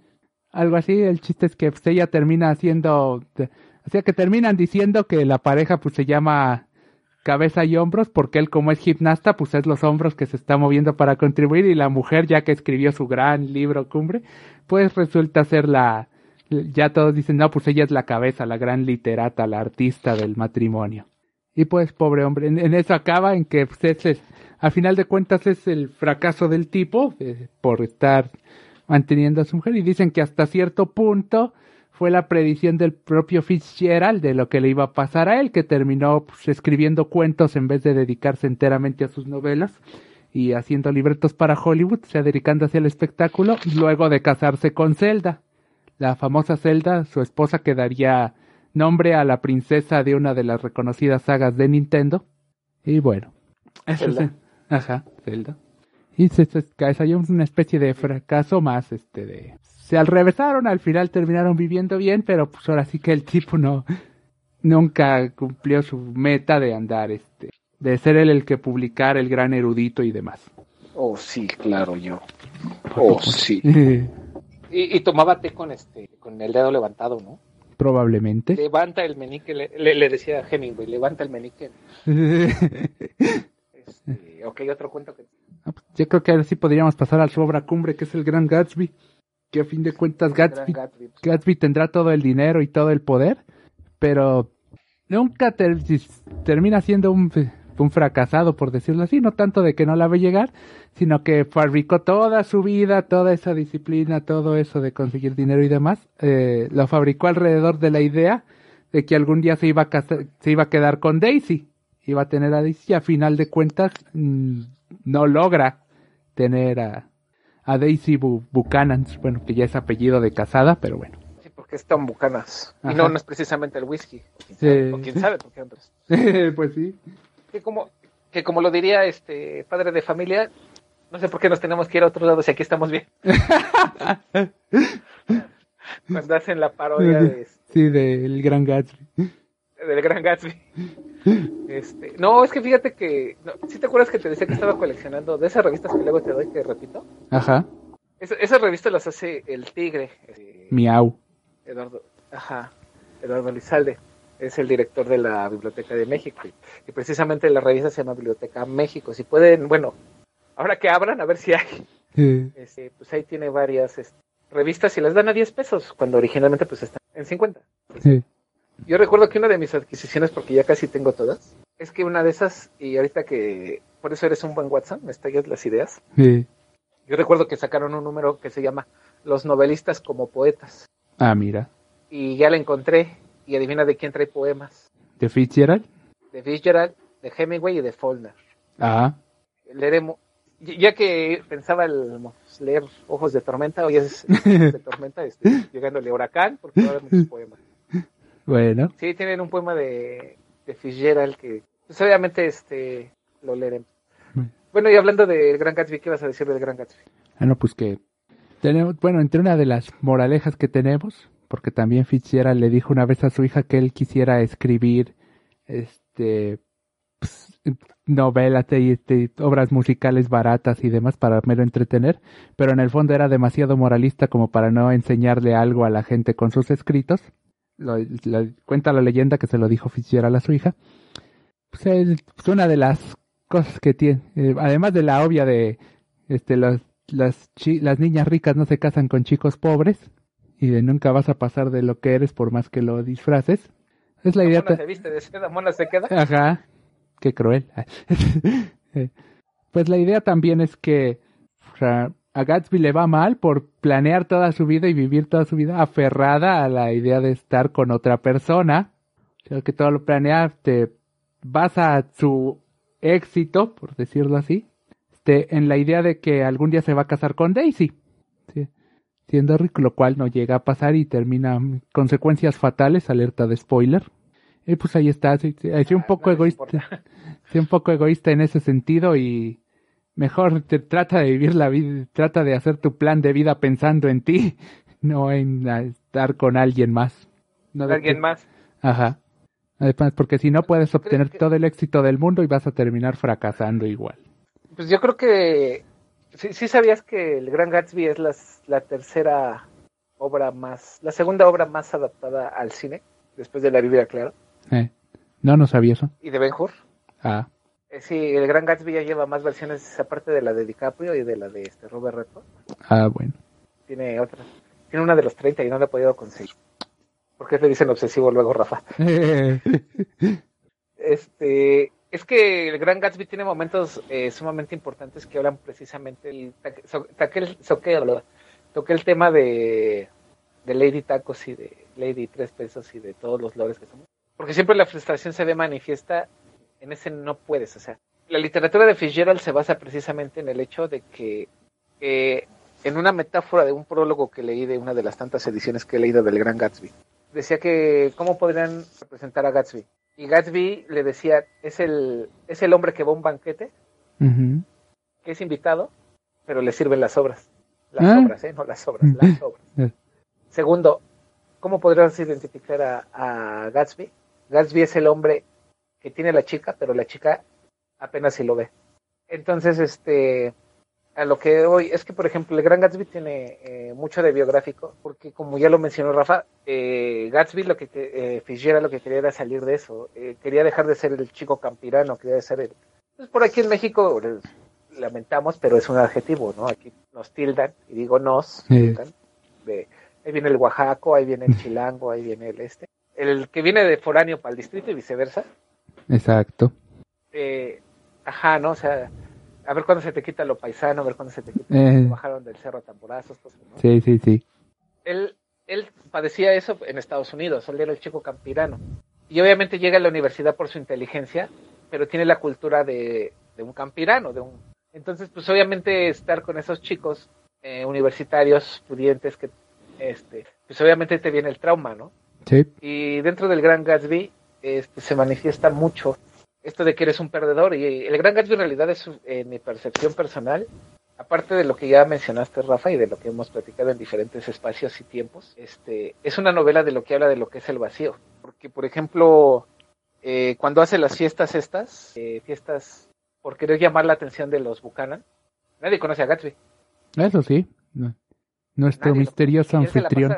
Algo así, el chiste es que pues, ella termina haciendo, o sea que terminan diciendo que la pareja pues se llama cabeza y hombros porque él como es gimnasta pues es los hombros que se está moviendo para contribuir y la mujer ya que escribió su gran libro cumbre pues resulta ser la, ya todos dicen no pues ella es la cabeza, la gran literata, la artista del matrimonio. Y pues pobre hombre, en, eso acaba en que pues, es final de cuentas es el fracaso del tipo eh, por estar manteniendo a su mujer y dicen que hasta cierto punto fue la predicción del propio Fitzgerald de lo que le iba a pasar a él, que terminó pues, escribiendo cuentos en vez de dedicarse enteramente a sus novelas y haciendo libretos para Hollywood, o sea, dedicándose al espectáculo, luego de casarse con Zelda. La famosa Zelda, su esposa que daría nombre a la princesa de una de las reconocidas sagas de Nintendo. Y bueno, eso Zelda. es, ajá, Zelda. Y se, se una especie de fracaso más, este, de... Se alrevesaron, al final terminaron viviendo bien, pero pues ahora sí que el tipo no... Nunca cumplió su meta de andar, este... De ser él el que publicara el gran erudito y demás. Oh, sí, claro, yo. Oh, sí. (laughs) Y, y tomaba té con este, con el dedo levantado, ¿no? Probablemente. Levanta el menique, le, le, le decía a Hemingway, levanta el menique. (laughs) Este, ok, otro cuento que... Ah, pues, Yo creo que ahora sí podríamos pasar a su obra cumbre, que es el Gran Gatsby. Que a fin de cuentas Gatsby. Gatsby tendrá todo el dinero y todo el poder, pero nunca ter- termina siendo un, un fracasado, por decirlo así, no tanto de que no la ve llegar, sino que fabricó toda su vida, toda esa disciplina, todo eso de conseguir dinero y demás, eh, lo fabricó alrededor de la idea de que algún día se iba a casar, se iba a quedar con Daisy, iba a tener a Daisy y a final de cuentas mm, no logra tener a, a Daisy Bu- Buchanan, bueno, que ya es apellido de casada, pero bueno. Sí, porque es tan bucanas. Y no, no es precisamente el whisky. Quién o quién sabe por qué (laughs) pues sí. Que como, que como lo diría este padre de familia, no sé por qué nos tenemos que ir a otro lado si aquí estamos bien. (laughs) cuando hacen la parodia de, Sí, del Gran Gatsby. del Gran Gatsby. Este, no, es que fíjate que, no, ¿sí te acuerdas que te decía que estaba coleccionando de esas revistas que luego te doy, que repito? Ajá. Esa- esas revistas las hace el Tigre, eh, Miau. Eduardo, ajá, Eduardo Lizalde, es el director de la Biblioteca de México. Y, precisamente la revista se llama Biblioteca México. Si pueden, bueno, ahora que abran, a ver si hay. Este, pues ahí tiene varias este, revistas y las dan a 10 pesos, cuando originalmente pues están en 50. eh, Yo recuerdo que una de mis adquisiciones, porque ya casi tengo todas, es que una de esas, y ahorita que por eso eres un buen Watson, me estallas las ideas, eh. yo recuerdo que sacaron un número que se llama Los novelistas como poetas, Ah, mira. y ya la encontré, y adivina de quién trae poemas, ¿De Fitzgerald? de Fitzgerald, de Hemingway y de Faulkner. Ah. Leeremos, ya que pensaba el, leer Ojos de Tormenta, hoy es (laughs) Ojos de Tormenta, este, llegándole Huracán, porque va a haber muchos poemas. Bueno. Sí, tienen un poema de, de Fitzgerald que, pues obviamente, este, lo leeremos. Bueno. Bueno, y hablando del Gran Gatsby, ¿qué vas a decir del Gran Gatsby? Ah, no, pues que tenemos, bueno, entre una de las moralejas que tenemos, porque también Fitzgerald le dijo una vez a su hija que él quisiera escribir, este, pues, novelas y este, obras musicales baratas y demás para mero entretener, pero en el fondo era demasiado moralista como para no enseñarle algo a la gente con sus escritos. Cuenta la leyenda que se lo dijo Fitzgerald a su hija. Pues es pues, una de las cosas que tiene, eh, además de la obvia de este las niñas ricas no se casan con chicos pobres y de nunca vas a pasar de lo que eres por más que lo disfraces. Es la idea. Mona se viste de seda, Mona se queda. Ajá. Qué cruel. (laughs) Eh, pues la idea también es que o sea, a Gatsby le va mal por planear toda su vida y vivir toda su vida aferrada a la idea de estar con otra persona. O sea, que todo lo planea, te basa a su éxito, por decirlo así, este, en la idea de que algún día se va a casar con Daisy. Sí. Siendo rico, lo cual no llega a pasar y termina consecuencias fatales, alerta de spoiler. Y pues ahí está, sí, un Ah, poco no egoísta, (laughs) un poco egoísta en ese sentido y mejor te trata de vivir la vida, trata de hacer tu plan de vida pensando en ti, (laughs) no en estar con alguien más. No Alguien que- más. Ajá. Además, porque si no puedes obtener que- todo el éxito del mundo y vas a terminar fracasando igual. Pues yo creo que sí, sí sabías que el Gran Gatsby es las- la tercera obra más, la segunda obra más adaptada al cine, después de La Biblia, claro, Eh. No, no sabía eso. y de Ben Hur. Ah, Eh, sí, el Gran Gatsby ya lleva más versiones aparte de la de DiCaprio y de la de este Robert Redford. ah, bueno. Tiene otra. Tiene una de los 30 y no la he podido conseguir. ¿Por qué te dicen obsesivo luego, Rafa? (laughs) Este, es que el Gran Gatsby tiene momentos eh, sumamente importantes que hablan precisamente el- soque- bla, toqué el tema de, de Lady Tacos y de Lady Tres Pesos y de todos los lores que somos. Porque siempre la frustración se ve manifiesta en ese no puedes. O sea, la literatura de Fitzgerald se basa precisamente en el hecho de que eh, en una metáfora de un prólogo que leí de una de las tantas ediciones que he leído del Gran Gatsby, decía que cómo podrían representar a Gatsby. Y Gatsby le decía, es el, es el hombre que va a un banquete, que es invitado, pero le sirven las obras. Las Ah. obras, ¿eh? No las obras, las obras. (laughs) Segundo, ¿cómo podrías identificar a, a Gatsby? Gatsby es el hombre que tiene la chica, pero la chica apenas si lo ve. Entonces, este, a lo que hoy es que, por ejemplo, el Gran Gatsby tiene eh, mucho de biográfico, porque como ya lo mencionó Rafa, eh, Gatsby lo que eh, Fitzgerald lo que quería era salir de eso, eh, quería dejar de ser el chico campirano, quería ser el, pues por aquí en México lamentamos, pero es un adjetivo, ¿no? Aquí nos tildan, y digo nos, Sí. tildan, de, ahí viene el Oaxaco, ahí viene el (laughs) Chilango, ahí viene el este, el que viene de foráneo para el distrito y viceversa, Exacto. eh, ajá, ¿no? O sea, a ver cuándo se te quita lo paisano, a ver cuándo se te quita Eh. bajaron del cerro a tamborazos, cosas, ¿no? Sí, sí, sí. Él, él padecía eso en Estados Unidos, él era el chico campirano. Y obviamente llega a la universidad por su inteligencia, pero tiene la cultura de, de un campirano, de un... Entonces, pues obviamente estar con esos chicos eh, universitarios, pudientes, que, este, pues obviamente te viene el trauma, ¿no? Sí. Y dentro del Gran Gatsby este, se manifiesta mucho esto de que eres un perdedor. Y el Gran Gatsby en realidad es, en mi percepción personal, aparte de lo que ya mencionaste, Rafa, y de lo que hemos platicado en diferentes espacios y tiempos, este, es una novela de lo que habla de lo que es el vacío. Porque, por ejemplo, eh, cuando hace las fiestas estas, eh, fiestas por querer llamar la atención de los Buchanan, nadie conoce a Gatsby. Eso sí. no. Nuestro Nadie misterioso anfitrión.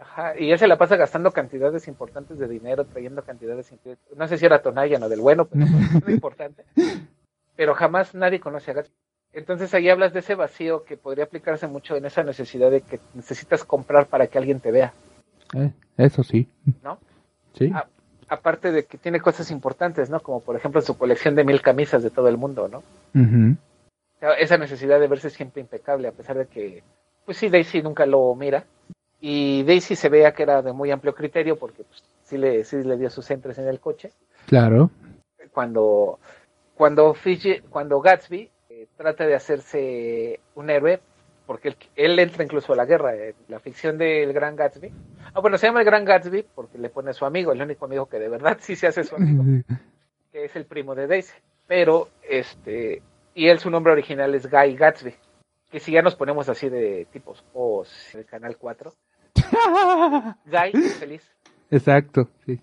Ajá, y él se la pasa gastando cantidades importantes de dinero, trayendo cantidades, no sé si era Tonayan o del bueno, pero (laughs) es muy importante. Pero jamás nadie conoce a Gatsby. Entonces ahí hablas de ese vacío que podría aplicarse mucho en esa necesidad de que necesitas comprar para que alguien te vea, Eh, eso sí. ¿no? Sí. Aparte de que tiene cosas importantes, ¿no? Como por ejemplo su colección de mil camisas de todo el mundo, ¿no? Ujú. O sea, esa necesidad de verse siempre impecable, a pesar de que, pues sí, Daisy nunca lo mira. Y Daisy se vea que era de muy amplio criterio porque pues, sí, le, sí le dio sus entres en el coche. Claro. Cuando, cuando, Fiji- cuando Gatsby eh, trata de hacerse un héroe, porque él, él entra incluso a la guerra, eh, la ficción del Gran Gatsby. Ah, bueno, se llama el Gran Gatsby porque le pone su amigo, el único amigo que de verdad sí se hace su amigo. (laughs) que es el primo de Daisy. Pero, este, y él su nombre original es Guy Gatsby. Que si ya nos ponemos así de tipos o el canal 4. (laughs) Guy feliz. Exacto. Sí.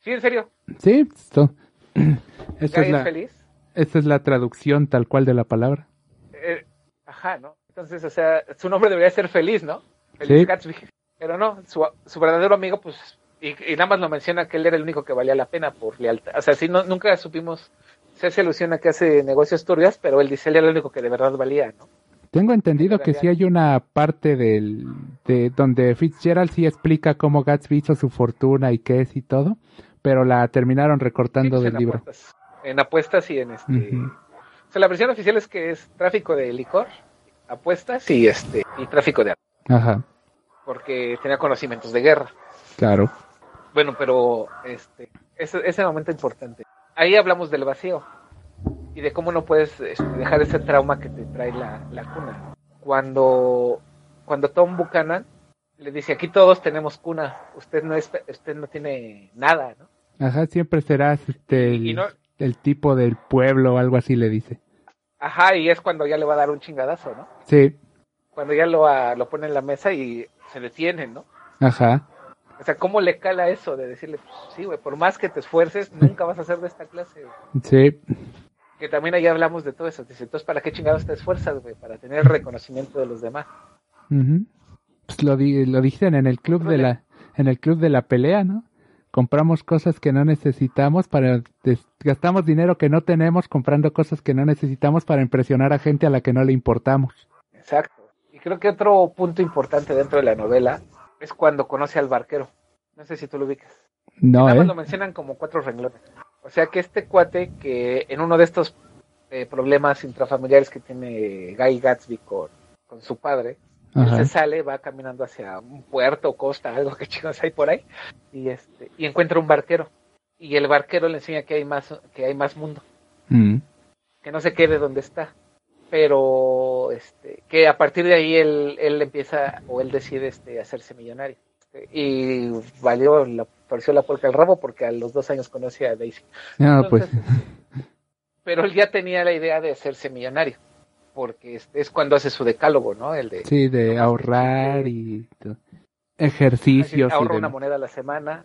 Sí, en serio. Sí. esto- (clears throat) Guy es, la, feliz. esa es la traducción tal cual de la palabra. Eh, ajá, ¿no? Entonces, o sea, su nombre debería ser feliz, ¿no? Feliz Sí. Gatsby. Pero no, su, su verdadero amigo, pues, y, y nada más lo menciona que él era el único que valía la pena por lealtad. O sea, sí, no, nunca supimos, se hace alusión a que hace negocios turbios, pero él dice él era el único que de verdad valía, ¿no? Tengo entendido que sí hay una parte del de donde Fitzgerald sí explica cómo Gatsby hizo su fortuna y qué es y todo, pero la terminaron recortando Sí, pues, del en libro. Apuestas, en apuestas y en este. O sea, la versión oficial es que es tráfico de licor, apuestas y este y tráfico de armas, Ajá, porque tenía conocimientos de guerra. claro. Bueno, pero este ese, ese momento importante. Ahí hablamos del vacío y de cómo no puedes este, dejar ese trauma que te trae la, la cuna. Cuando cuando Tom Buchanan le dice aquí todos tenemos cuna, usted no es usted no tiene nada, ¿no? Ajá, siempre serás este el, no- el tipo del pueblo o algo así le dice. Ajá, y es cuando ya le va a dar un chingadazo, ¿no? Sí, Cuando ya lo, ah, lo pone en la mesa y se detiene, ¿no? ajá, O sea, ¿cómo le cala eso de decirle, pues, sí, güey, por más que te esfuerces, nunca vas a ser de esta clase? güey"? sí, Que también ahí hablamos de todo eso. Dice, entonces, ¿para qué chingados te esfuerzas, güey? Para tener el reconocimiento de los demás. ujú. Pues lo, di- lo dicen en el club de la en el club de la pelea, ¿no? Compramos cosas que no necesitamos para gastamos dinero que no tenemos comprando cosas que no necesitamos para impresionar a gente a la que no le importamos. Exacto. Y creo que otro punto importante dentro de la novela es cuando conoce al barquero. No sé si tú lo ubicas. No, Nada más ¿eh? lo mencionan como cuatro renglones. O sea que este cuate que en uno de estos eh, problemas intrafamiliares que tiene Guy Gatsby con, con su padre, él se sale, va caminando hacia un puerto o costa, algo que (laughs) chicos hay por ahí, y este, y encuentra un barquero. Y el barquero le enseña que hay más, que hay más mundo, Mm. que no se quede donde está. Pero este, que a partir de ahí él, él empieza o él decide este, hacerse millonario. Y valió, la, torció la polca al rabo porque a los dos años conoce a Daisy. No, pues Pero él ya tenía la idea de hacerse millonario, porque es, es cuando hace su decálogo, ¿no? El de sí, de no ahorrar y ejercicios y ahorro una moneda a la semana.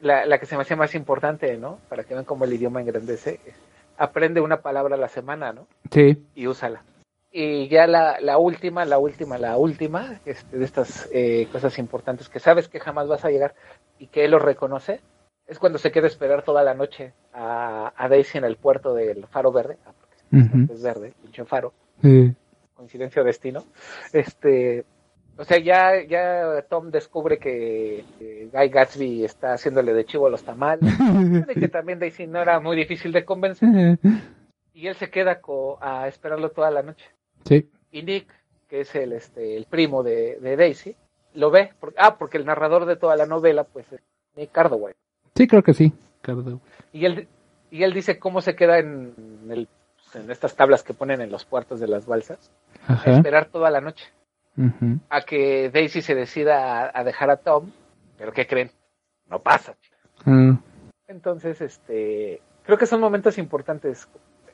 La, la que se me hace más importante, ¿no? Para que vean cómo el idioma engrandece. Aprende una palabra a la semana, ¿no? Sí, Y úsala. Y ya la, la última, la última, la última, este, de estas eh, cosas importantes que sabes que jamás vas a llegar y que él lo reconoce, es cuando se queda a esperar toda la noche a, a Daisy en el puerto del Faro Verde. Ah, porque es verde, pinche faro. sí. coincidencia o destino. Este, o sea, ya, ya Tom descubre que, Guy Gatsby está haciéndole de chivo a los tamales, (laughs) de que también Daisy no era muy difícil de convencer, y él se queda a esperarlo toda la noche. Sí, Y Nick, que es el, este, el primo de, de Daisy, lo ve, por- ah, porque el narrador de toda la novela, pues, es Nick Cardoway. sí, creo que sí. Y él, y él dice cómo se queda en, el, en estas tablas que ponen en los puertos de las balsas, a Ajá. esperar toda la noche. A que Daisy se decida a, a dejar a Tom, pero ¿qué creen? No pasa. Ah, Entonces, este, creo que son momentos importantes.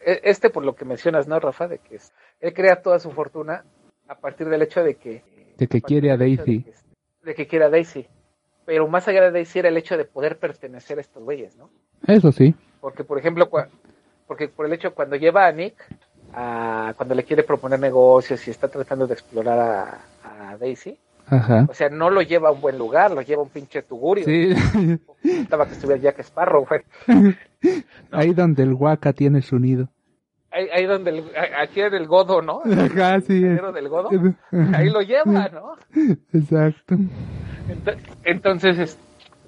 E- este por lo que mencionas, ¿no, Rafa? De que es- él crea toda su fortuna a partir del hecho de que... De que quiere a Daisy. De que, de que quiere a Daisy. Pero más allá de Daisy era el hecho de poder pertenecer a estos güeyes, ¿no? Eso sí. Porque, por ejemplo, cua- porque por el hecho cuando lleva a Nick, a, cuando le quiere proponer negocios y está tratando de explorar a, a Daisy, Ajá. o sea, no lo lleva a un buen lugar, lo lleva a un pinche tugurio. Sí. (laughs) Estaba que estuviera Jack Sparrow, güey. (laughs) (laughs) Ahí donde el Waka tiene su nido. Ahí, ahí donde, el, aquí en el godo, ¿no? (laughs) El Ajá, sí. dinero del godo. (laughs) Ahí lo lleva, ¿no? Exacto. Ento- Entonces, es-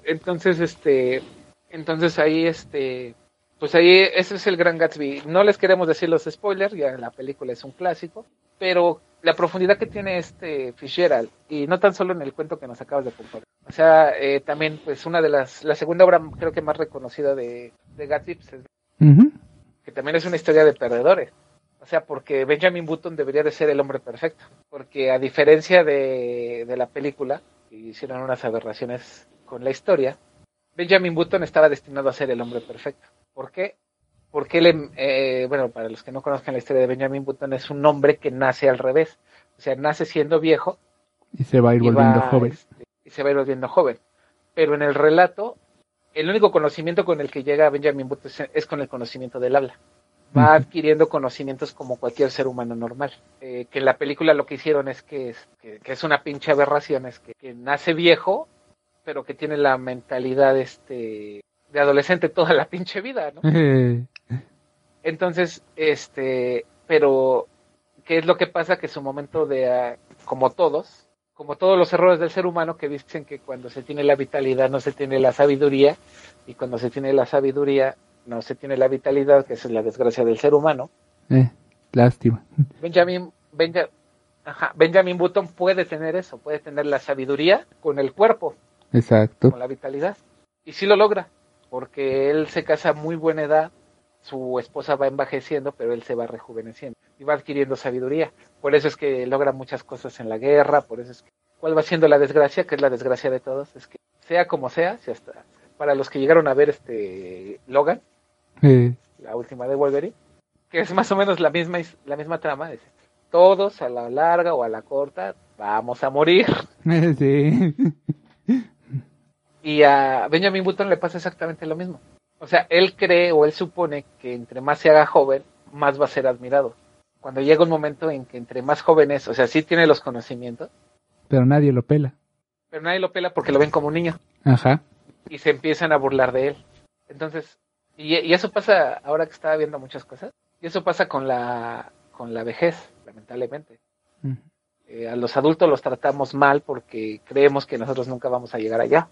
entonces, este, entonces ahí, este, pues ahí ese es el gran Gatsby. No les queremos decir los spoilers, ya la película es un clásico, pero la profundidad que tiene este Fitzgerald y no tan solo en el cuento que nos acabas de compartir. O sea, eh, también, pues una de las, la segunda obra creo que más reconocida de, de Gatsby, pues, es- que también es una historia de perdedores. O sea, porque Benjamin Button debería de ser el hombre perfecto. Porque a diferencia de, de la película, que hicieron unas aberraciones con la historia, Benjamin Button estaba destinado a ser el hombre perfecto. ¿Por qué? Porque él, em- eh, bueno, para los que no conozcan la historia de Benjamin Button, es un hombre que nace al revés. O sea, nace siendo viejo Y se va a ir volviendo va, joven. este, y se va a ir volviendo joven. Pero en el relato, el único conocimiento con el que llega Benjamin Button es, es con el conocimiento del habla. Va adquiriendo conocimientos como cualquier ser humano normal. Eh, que en la película lo que hicieron es que es, que, que es una pinche aberración, es que, que nace viejo, pero que tiene la mentalidad este de adolescente toda la pinche vida, ¿no? (laughs) Entonces, este, pero, ¿qué es lo que pasa? Que su momento de, ah, como todos, como todos los errores del ser humano que dicen que cuando se tiene la vitalidad no se tiene la sabiduría, y cuando se tiene la sabiduría no se tiene la vitalidad, que esa es la desgracia del ser humano, Eh, lástima. Benjamin, Benja- ajá, Benjamin Button puede tener eso, puede tener la sabiduría con el cuerpo, Exacto. con la vitalidad. Y sí lo logra, porque él se casa a muy buena edad, su esposa va envejeciendo, pero él se va rejuveneciendo y va adquiriendo sabiduría. Por eso es que logra muchas cosas en la guerra, por eso es que... ¿Cuál va siendo la desgracia? Que es la desgracia de todos, es que sea como sea, si hasta para los que llegaron a ver este Logan, la última de Wolverine, que es más o menos la misma is- la misma trama, dice, todos a la larga o a la corta vamos a morir. (laughs) sí. Y a Benjamin Button le pasa exactamente lo mismo. O sea, él cree o él supone que entre más se haga joven, más va a ser admirado. Cuando llega un momento en que entre más jóvenes, o sea, sí tiene los conocimientos, Pero nadie lo pela. pero nadie lo pela porque lo ven como un niño Ajá. y se empiezan a burlar de él. Entonces, y, y eso pasa ahora que estaba viendo muchas cosas, y eso pasa con la, con la vejez, lamentablemente. Eh, a los adultos los tratamos mal porque creemos que nosotros nunca vamos a llegar allá.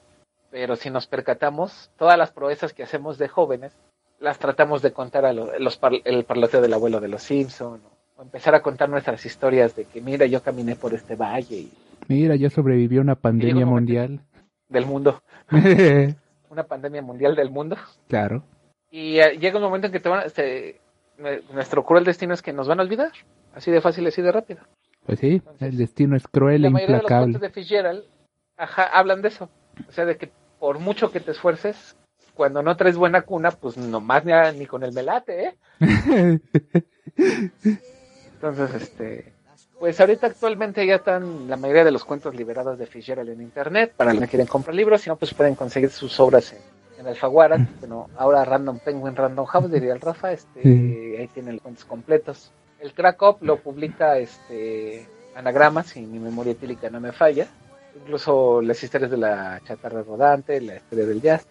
Pero si nos percatamos, todas las proezas que hacemos de jóvenes, las tratamos de contar a lo- los par- el parloteo del abuelo de los Simpson o, o empezar a contar nuestras historias de que mira yo caminé por este valle y Mira, ya sobrevivió una pandemia mundial. (laughs) del mundo, (laughs) una pandemia mundial del mundo. claro. Y eh, llega un momento en que te van, a- este, nue- nuestro cruel destino es que nos van a olvidar, así de fácil, así de rápido. Pues sí, Entonces, el destino es cruel e la mayoría de los implacable. cuentos de Fitzgerald ajá, hablan de eso. O sea, de que por mucho que te esfuerces, cuando no traes buena cuna, pues nomás ni, ni con el melate, ¿eh? Entonces, este, pues ahorita actualmente ya están la mayoría de los cuentos liberados de Fitzgerald en internet. Para los que quieren comprar libros, si no, pues pueden conseguir sus obras en, en Alfaguara. Bueno, ahora Random Penguin, Random House, diría el Rafa, este, Sí. ahí tienen los cuentos completos. El Crack Up lo publica este Anagrama, si mi memoria etílica no me falla. Incluso las historias de la chatarra rodante, la historia del jazz.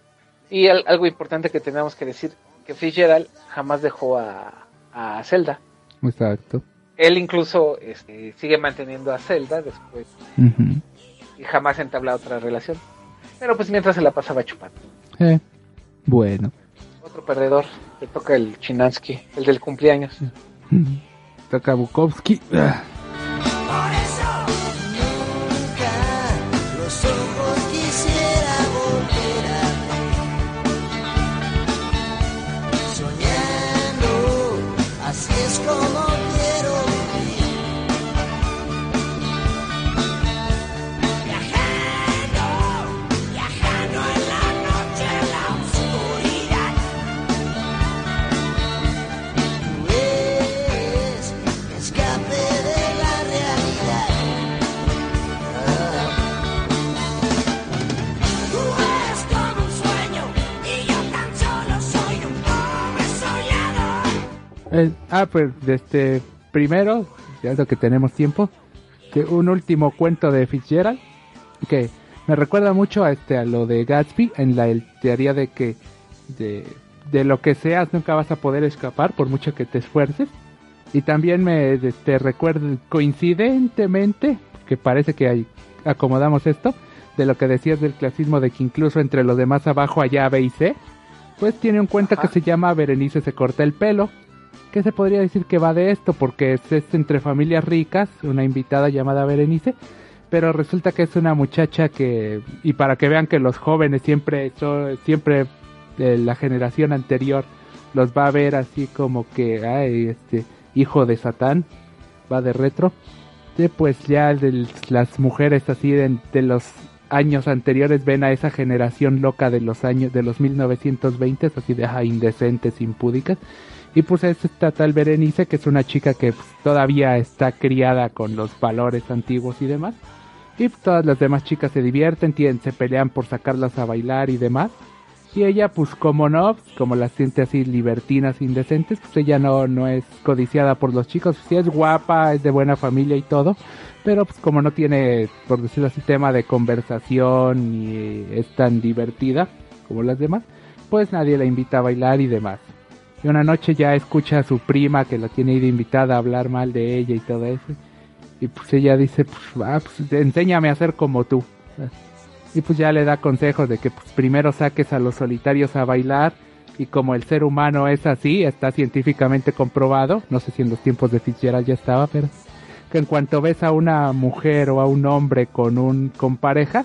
Y al- algo importante que tenemos que decir, que Fitzgerald jamás dejó a, a Zelda. Exacto. Él incluso este, sigue manteniendo a Zelda después y jamás entabla otra relación. Pero pues mientras se la pasaba chupando. Eh, Bueno. Otro perdedor, le toca el Chinansky, el del cumpleaños. Toca Bukowski. Eh, ah, pues este primero, ya lo que tenemos tiempo, que un último cuento de Fitzgerald que me recuerda mucho a este a lo de Gatsby en la el- teoría de que de, de lo que seas nunca vas a poder escapar por mucho que te esfuerces y también me este, recuerda coincidentemente que parece que hay- acomodamos esto de lo que decías del clasismo de que incluso entre los demás abajo allá B y C pues tiene un cuento Ajá. que se llama Berenice se corta el pelo que se podría decir que va de esto porque es, es entre familias ricas una invitada llamada Berenice pero resulta que es una muchacha que y para que vean que los jóvenes siempre son siempre de la generación anterior los va a ver así como que ay este hijo de Satán va de retro Sí, pues ya de las mujeres así de, de los años anteriores ven a esa generación loca de los años de los 1920 así de ajá, indecentes impúdicas y pues es esta tal Berenice que es una chica que pues, todavía está criada con los valores antiguos y demás y todas las demás chicas se divierten, se pelean por sacarlas a bailar y demás. Y ella, pues como no, pues, como las siente así libertinas, indecentes, pues ella no, no es codiciada por los chicos. Sí es guapa, es de buena familia y todo, pero pues como no tiene, por decirlo así, tema de conversación y es tan divertida como las demás, pues nadie la invita a bailar y demás. Y una noche ya escucha a su prima que la tiene de invitada a hablar mal de ella y todo eso. Y pues ella dice, pues, ah, pues enséñame a ser como tú. Y pues ya le da consejos de que pues, primero saques a los solitarios a bailar y como el ser humano es así, está científicamente comprobado, no sé si en los tiempos de Fitzgerald ya estaba, pero que en cuanto ves a una mujer o a un hombre con un con pareja,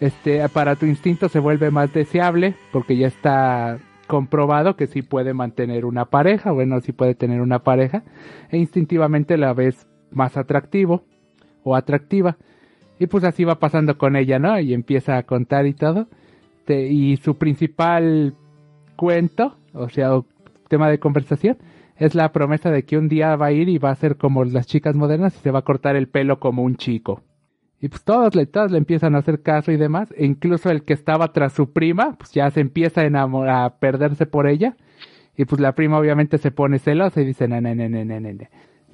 este para tu instinto se vuelve más deseable porque ya está comprobado que sí puede mantener una pareja, bueno, sí puede tener una pareja e instintivamente la ves más atractivo o atractiva. Y pues así va pasando con ella, ¿no? Y empieza a contar y todo. Y su principal cuento, o sea, tema de conversación, es la promesa de que un día va a ir y va a ser como las chicas modernas y se va a cortar el pelo como un chico. Y pues todos le, todos le empiezan a hacer caso y demás. E incluso el que estaba tras su prima, pues ya se empieza a enamorar, a perderse por ella. Y pues la prima obviamente se pone celosa y dice, no, no, no, no, no, no.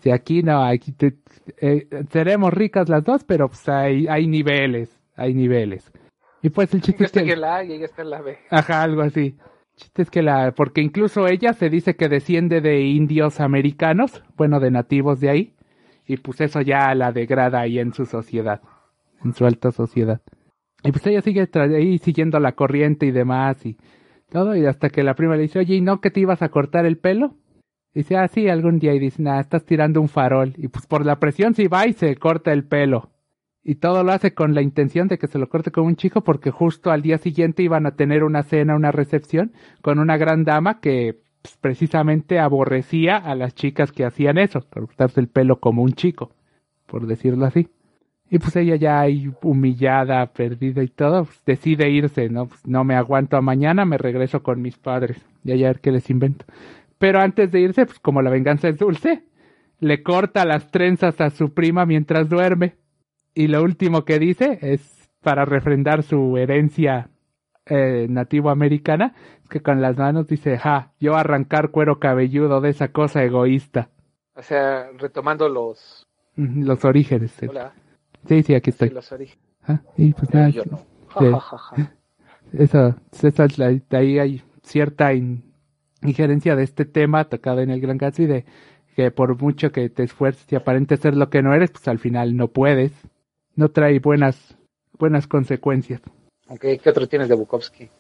Si aquí no, aquí te- eh, seremos ricas las dos, pero pues hay, hay niveles, hay niveles. Y pues el chiste es que... en la A y ella está en la B. Ajá, algo así. Chiste es que la, porque incluso ella se dice que desciende de indios americanos, bueno, de nativos de ahí, y pues eso ya la degrada ahí en su sociedad, en su alta sociedad. Y pues ella sigue ahí siguiendo la corriente y demás y todo, y hasta que la prima le dice, oye, ¿y no que te ibas a cortar el pelo? Dice, ah, sí, algún día, y dice, nada, estás tirando un farol, y pues por la presión sí va y se corta el pelo. Y todo lo hace con la intención de que se lo corte con un chico porque justo al día siguiente iban a tener una cena, una recepción con una gran dama que precisamente aborrecía a las chicas que hacían eso, cortarse el pelo como un chico, por decirlo así. Y pues ella ya humillada, perdida y todo, pues, decide irse, ¿no? Pues, no me aguanto a mañana, me regreso con mis padres y allá ver qué les invento. Pero antes de irse, pues como la venganza es dulce, le corta las trenzas a su prima mientras duerme. Y lo último que dice es para refrendar su herencia eh, nativo americana, que con las manos dice, ja, yo arrancar cuero cabelludo de esa cosa egoísta. O sea, retomando los... Los orígenes. Hola, Sí, sí, aquí sí, estoy. los orígenes. Ah, y pues nada, Yo no. (laughs) Sí. Ja, ja, eso, esa es la- de ahí hay cierta in- injerencia de este tema tocado en el Gran Gatsby de que por mucho que te esfuerces y aparentes ser lo que no eres, pues al final no puedes. No trae buenas, buenas consecuencias. ¿qué otro tienes de Bukowski?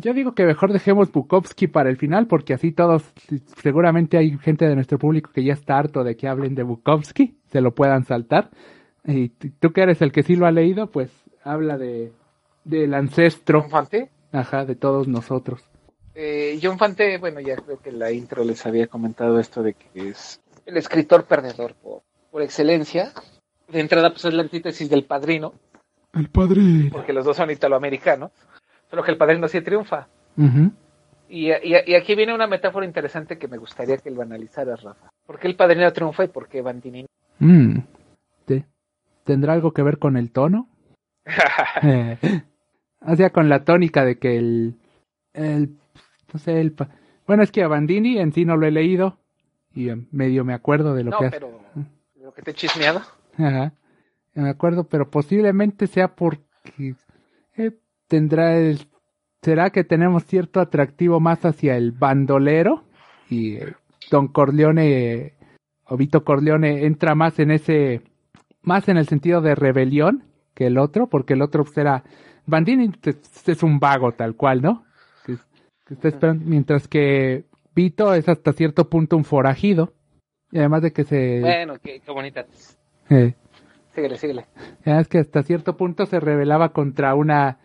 Yo digo que mejor dejemos Bukowski para el final porque así todos, seguramente hay gente de nuestro público que ya está harto de que hablen de Bukowski, se lo puedan saltar. Y tú que eres el que sí lo ha leído, pues habla de del ancestro, John Fante. ajá, de todos nosotros. Eh, John Fante, bueno, ya creo que en la intro les había comentado esto de que es el escritor perdedor por, por excelencia. De entrada, pues es la antítesis del padrino, El padre. porque los dos son italoamericanos, solo que el padrino sí triunfa. Y, y- y aquí viene una metáfora interesante que me gustaría que lo analizaras, Rafa. ¿Por qué el padrino triunfa y por qué Bandini? Mm. ¿Te- ¿Tendrá algo que ver con el tono? (laughs) o sea, con la tónica de que el, el, no sé, el, bueno, es que a Bandini en sí no lo he leído, y eh, medio me acuerdo de lo No, que hace. pero lo que te he chismeado. Ajá. Me acuerdo, pero posiblemente sea porque eh, tendrá el... ¿Será que tenemos cierto atractivo más hacia el bandolero? Y eh, Don Corleone, eh, o Vito Corleone, entra más en ese... Más en el sentido de rebelión que el otro, porque el otro pues, era... Bandini es, es un vago tal cual, ¿no? Que, que está esperando, mientras que Vito es hasta cierto punto un forajido. Y además de que se... Bueno, qué, qué bonita. eh, Síguele, síguele. es que hasta cierto punto se rebelaba contra una,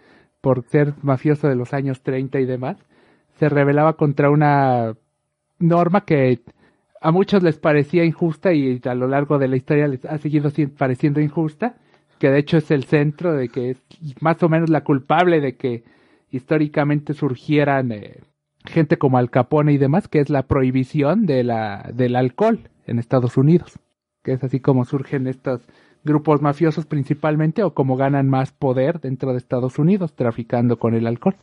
por ser mafioso de los años 30 y demás, se rebelaba contra una norma que a muchos les parecía injusta y a lo largo de la historia les ha seguido pareciendo injusta, que de hecho es el centro de que es más o menos la culpable de que históricamente surgieran eh, gente como Al Capone y demás, que es la prohibición de la, del alcohol en Estados Unidos, que es así como surgen estos grupos mafiosos principalmente o como ganan más poder dentro de Estados Unidos traficando con el alcohol.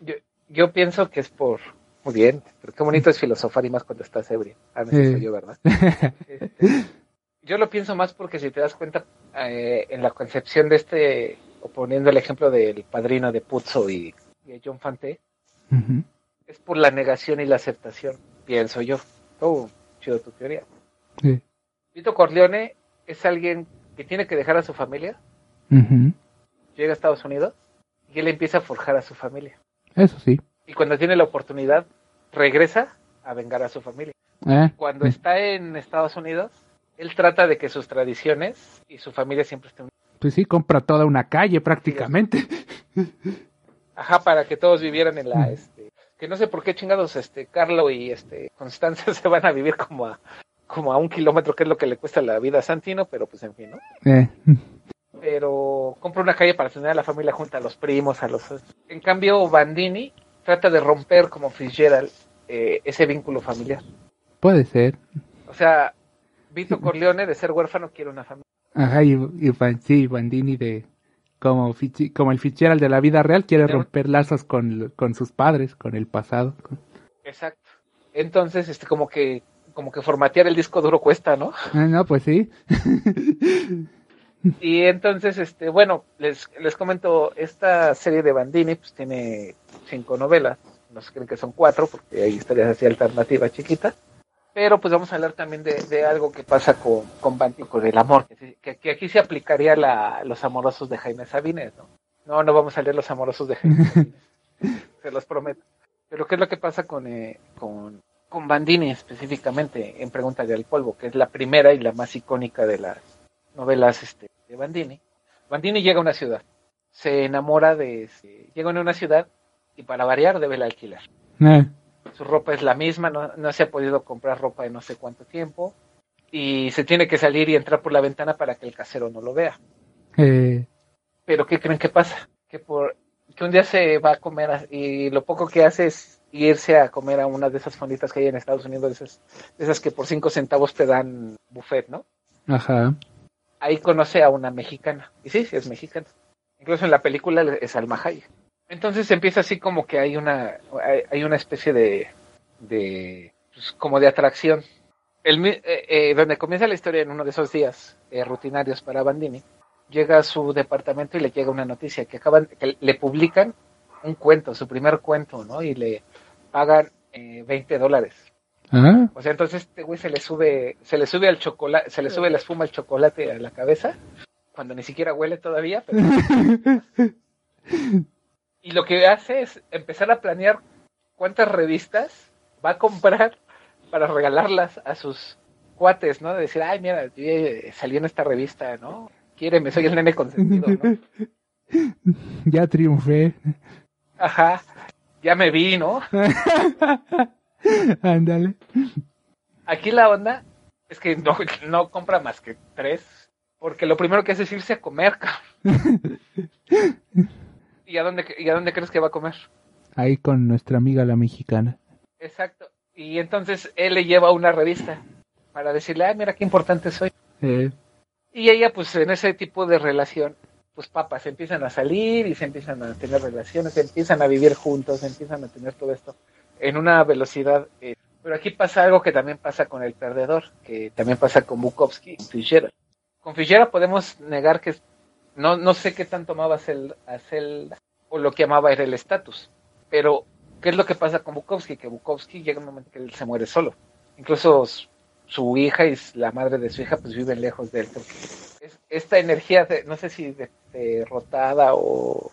Yo, yo pienso que es por... Muy bien, pero qué bonito es filosofar y más cuando estás ebrio. A veces Sí. soy yo, ¿verdad? (laughs) Este, yo lo pienso más porque si te das cuenta, eh, en la concepción de este, o poniendo el ejemplo del padrino de Puzzo y, y de John Fante, es por la negación y la aceptación, pienso yo. Oh, chido tu teoría. Sí. Vito Corleone es alguien que tiene que dejar a su familia, llega a Estados Unidos y él empieza a forjar a su familia. Eso sí. Y cuando tiene la oportunidad, regresa a vengar a su familia. Eh, Cuando está en Estados Unidos, él trata de que sus tradiciones y su familia siempre estén Pues sí, compra toda una calle prácticamente. Ajá, para que todos vivieran en la, este, que no sé por qué chingados, este, Carlo y este, Constanza (laughs) se van a vivir como a, como a un kilómetro, que es lo que le cuesta la vida a Santino, pero pues en fin, ¿no? Eh, Pero compra una calle para tener a la familia junta, a los primos, a los... En cambio, Bandini trata de romper como Fitzgerald eh, ese vínculo familiar. puede ser. O sea, Vito Corleone de ser huérfano quiere una familia. Ajá, y, y sí, Bandini de como, como el Fitzgerald de la vida real quiere romper lazos con, con sus padres, con el pasado. Exacto. Entonces, este, como que, como que formatear el disco duro cuesta, ¿no? Ah, no, pues sí. (laughs) Y entonces, este, bueno, les, les comento, esta serie de Bandini pues tiene cinco novelas, no se creen que son cuatro, porque hay historias así alternativas chiquitas, pero pues vamos a hablar también de, de algo que pasa con, con Bandini, con el amor, que, sí- que- que aquí se aplicaría la, los amorosos de Jaime Sabines, ¿no? No, no vamos a leer los amorosos de Jaime Sabines, (laughs) se los prometo. Pero ¿qué es lo que pasa con, eh, con, con Bandini específicamente en Pregunta del Polvo, que es la primera y la más icónica de las novelas este, de Bandini. Bandini llega a una ciudad, se enamora de... se- llega a una ciudad y para variar debe el alquiler. Eh, Su ropa es la misma, no, no se ha podido comprar ropa en no sé cuánto tiempo y se tiene que salir y entrar por la ventana para que el casero no lo vea. eh, Pero ¿qué creen que pasa? Que por que un día se va a comer y lo poco que hace es irse a comer a una de esas fonditas que hay en Estados Unidos, de esas, de esas que por cinco centavos te dan buffet, ¿no? ajá. ahí conoce a una mexicana. Y sí, sí es mexicana. Incluso en la película es Alma Hayek. Entonces empieza así como que hay una, hay, hay una especie de, de pues, como de atracción. El, eh, eh, donde comienza la historia en uno de esos días eh, rutinarios para Bandini, llega a su departamento y le llega una noticia que acaban, que le publican un cuento, su primer cuento, ¿no? Y le pagan eh, 20 dólares. Ah, O sea, entonces este güey se le sube, se le sube al chocolate, se le sube la espuma al chocolate a la cabeza, cuando ni siquiera huele todavía. pero- (laughs) y lo que hace es empezar a planear cuántas revistas va a comprar para regalarlas a sus cuates, ¿no? De decir, ay, mira, ya salí en esta revista, ¿no? Quiéreme, soy el nene consentido, ¿no? (laughs) ya triunfé. Ajá, ya me vi, ¿no? (laughs) Ándale. Aquí la onda es que no, (laughs) no compra más que tres, porque lo primero que hace es irse a comer. cabrón. (laughs) ¿Y a dónde, y a dónde crees que va a comer? Ahí con nuestra amiga la mexicana. Exacto. Y entonces él le lleva una revista para decirle, ay, mira qué importante soy. Eh, Y ella, pues en ese tipo de relación, pues papas, empiezan a salir y se empiezan a tener relaciones, empiezan a vivir juntos, empiezan a tener todo esto en una velocidad eh, Pero aquí pasa algo que también pasa con el perdedor, que también pasa con Bukowski y Fitzgerald. Con Fitzgerald podemos negar que no, no sé qué tanto amaba a Zelda, o lo que amaba era el estatus. Pero, ¿qué es lo que pasa con Bukowski? Que Bukowski llega un momento que él se muere solo. Incluso su, hija y la madre de su hija pues viven lejos de él. Porque es- esta energía, de- no sé si de- derrotada o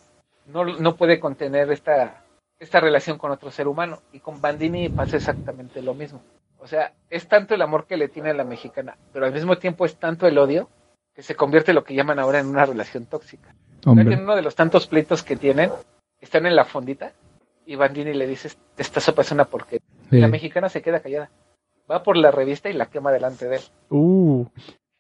no, no puede contener esta, esta relación con otro ser humano. Y con Bandini pasa exactamente lo mismo. O sea, es tanto el amor que le tiene a la mexicana, pero al mismo tiempo es tanto el odio que se convierte en lo que llaman ahora en una relación tóxica. ¿Sabes que En uno de los tantos pleitos que tienen, están en la fondita y Bandini le dice, esta sopa es una porquería. Y. La mexicana se queda callada. Va por la revista y la quema delante de él. Uh,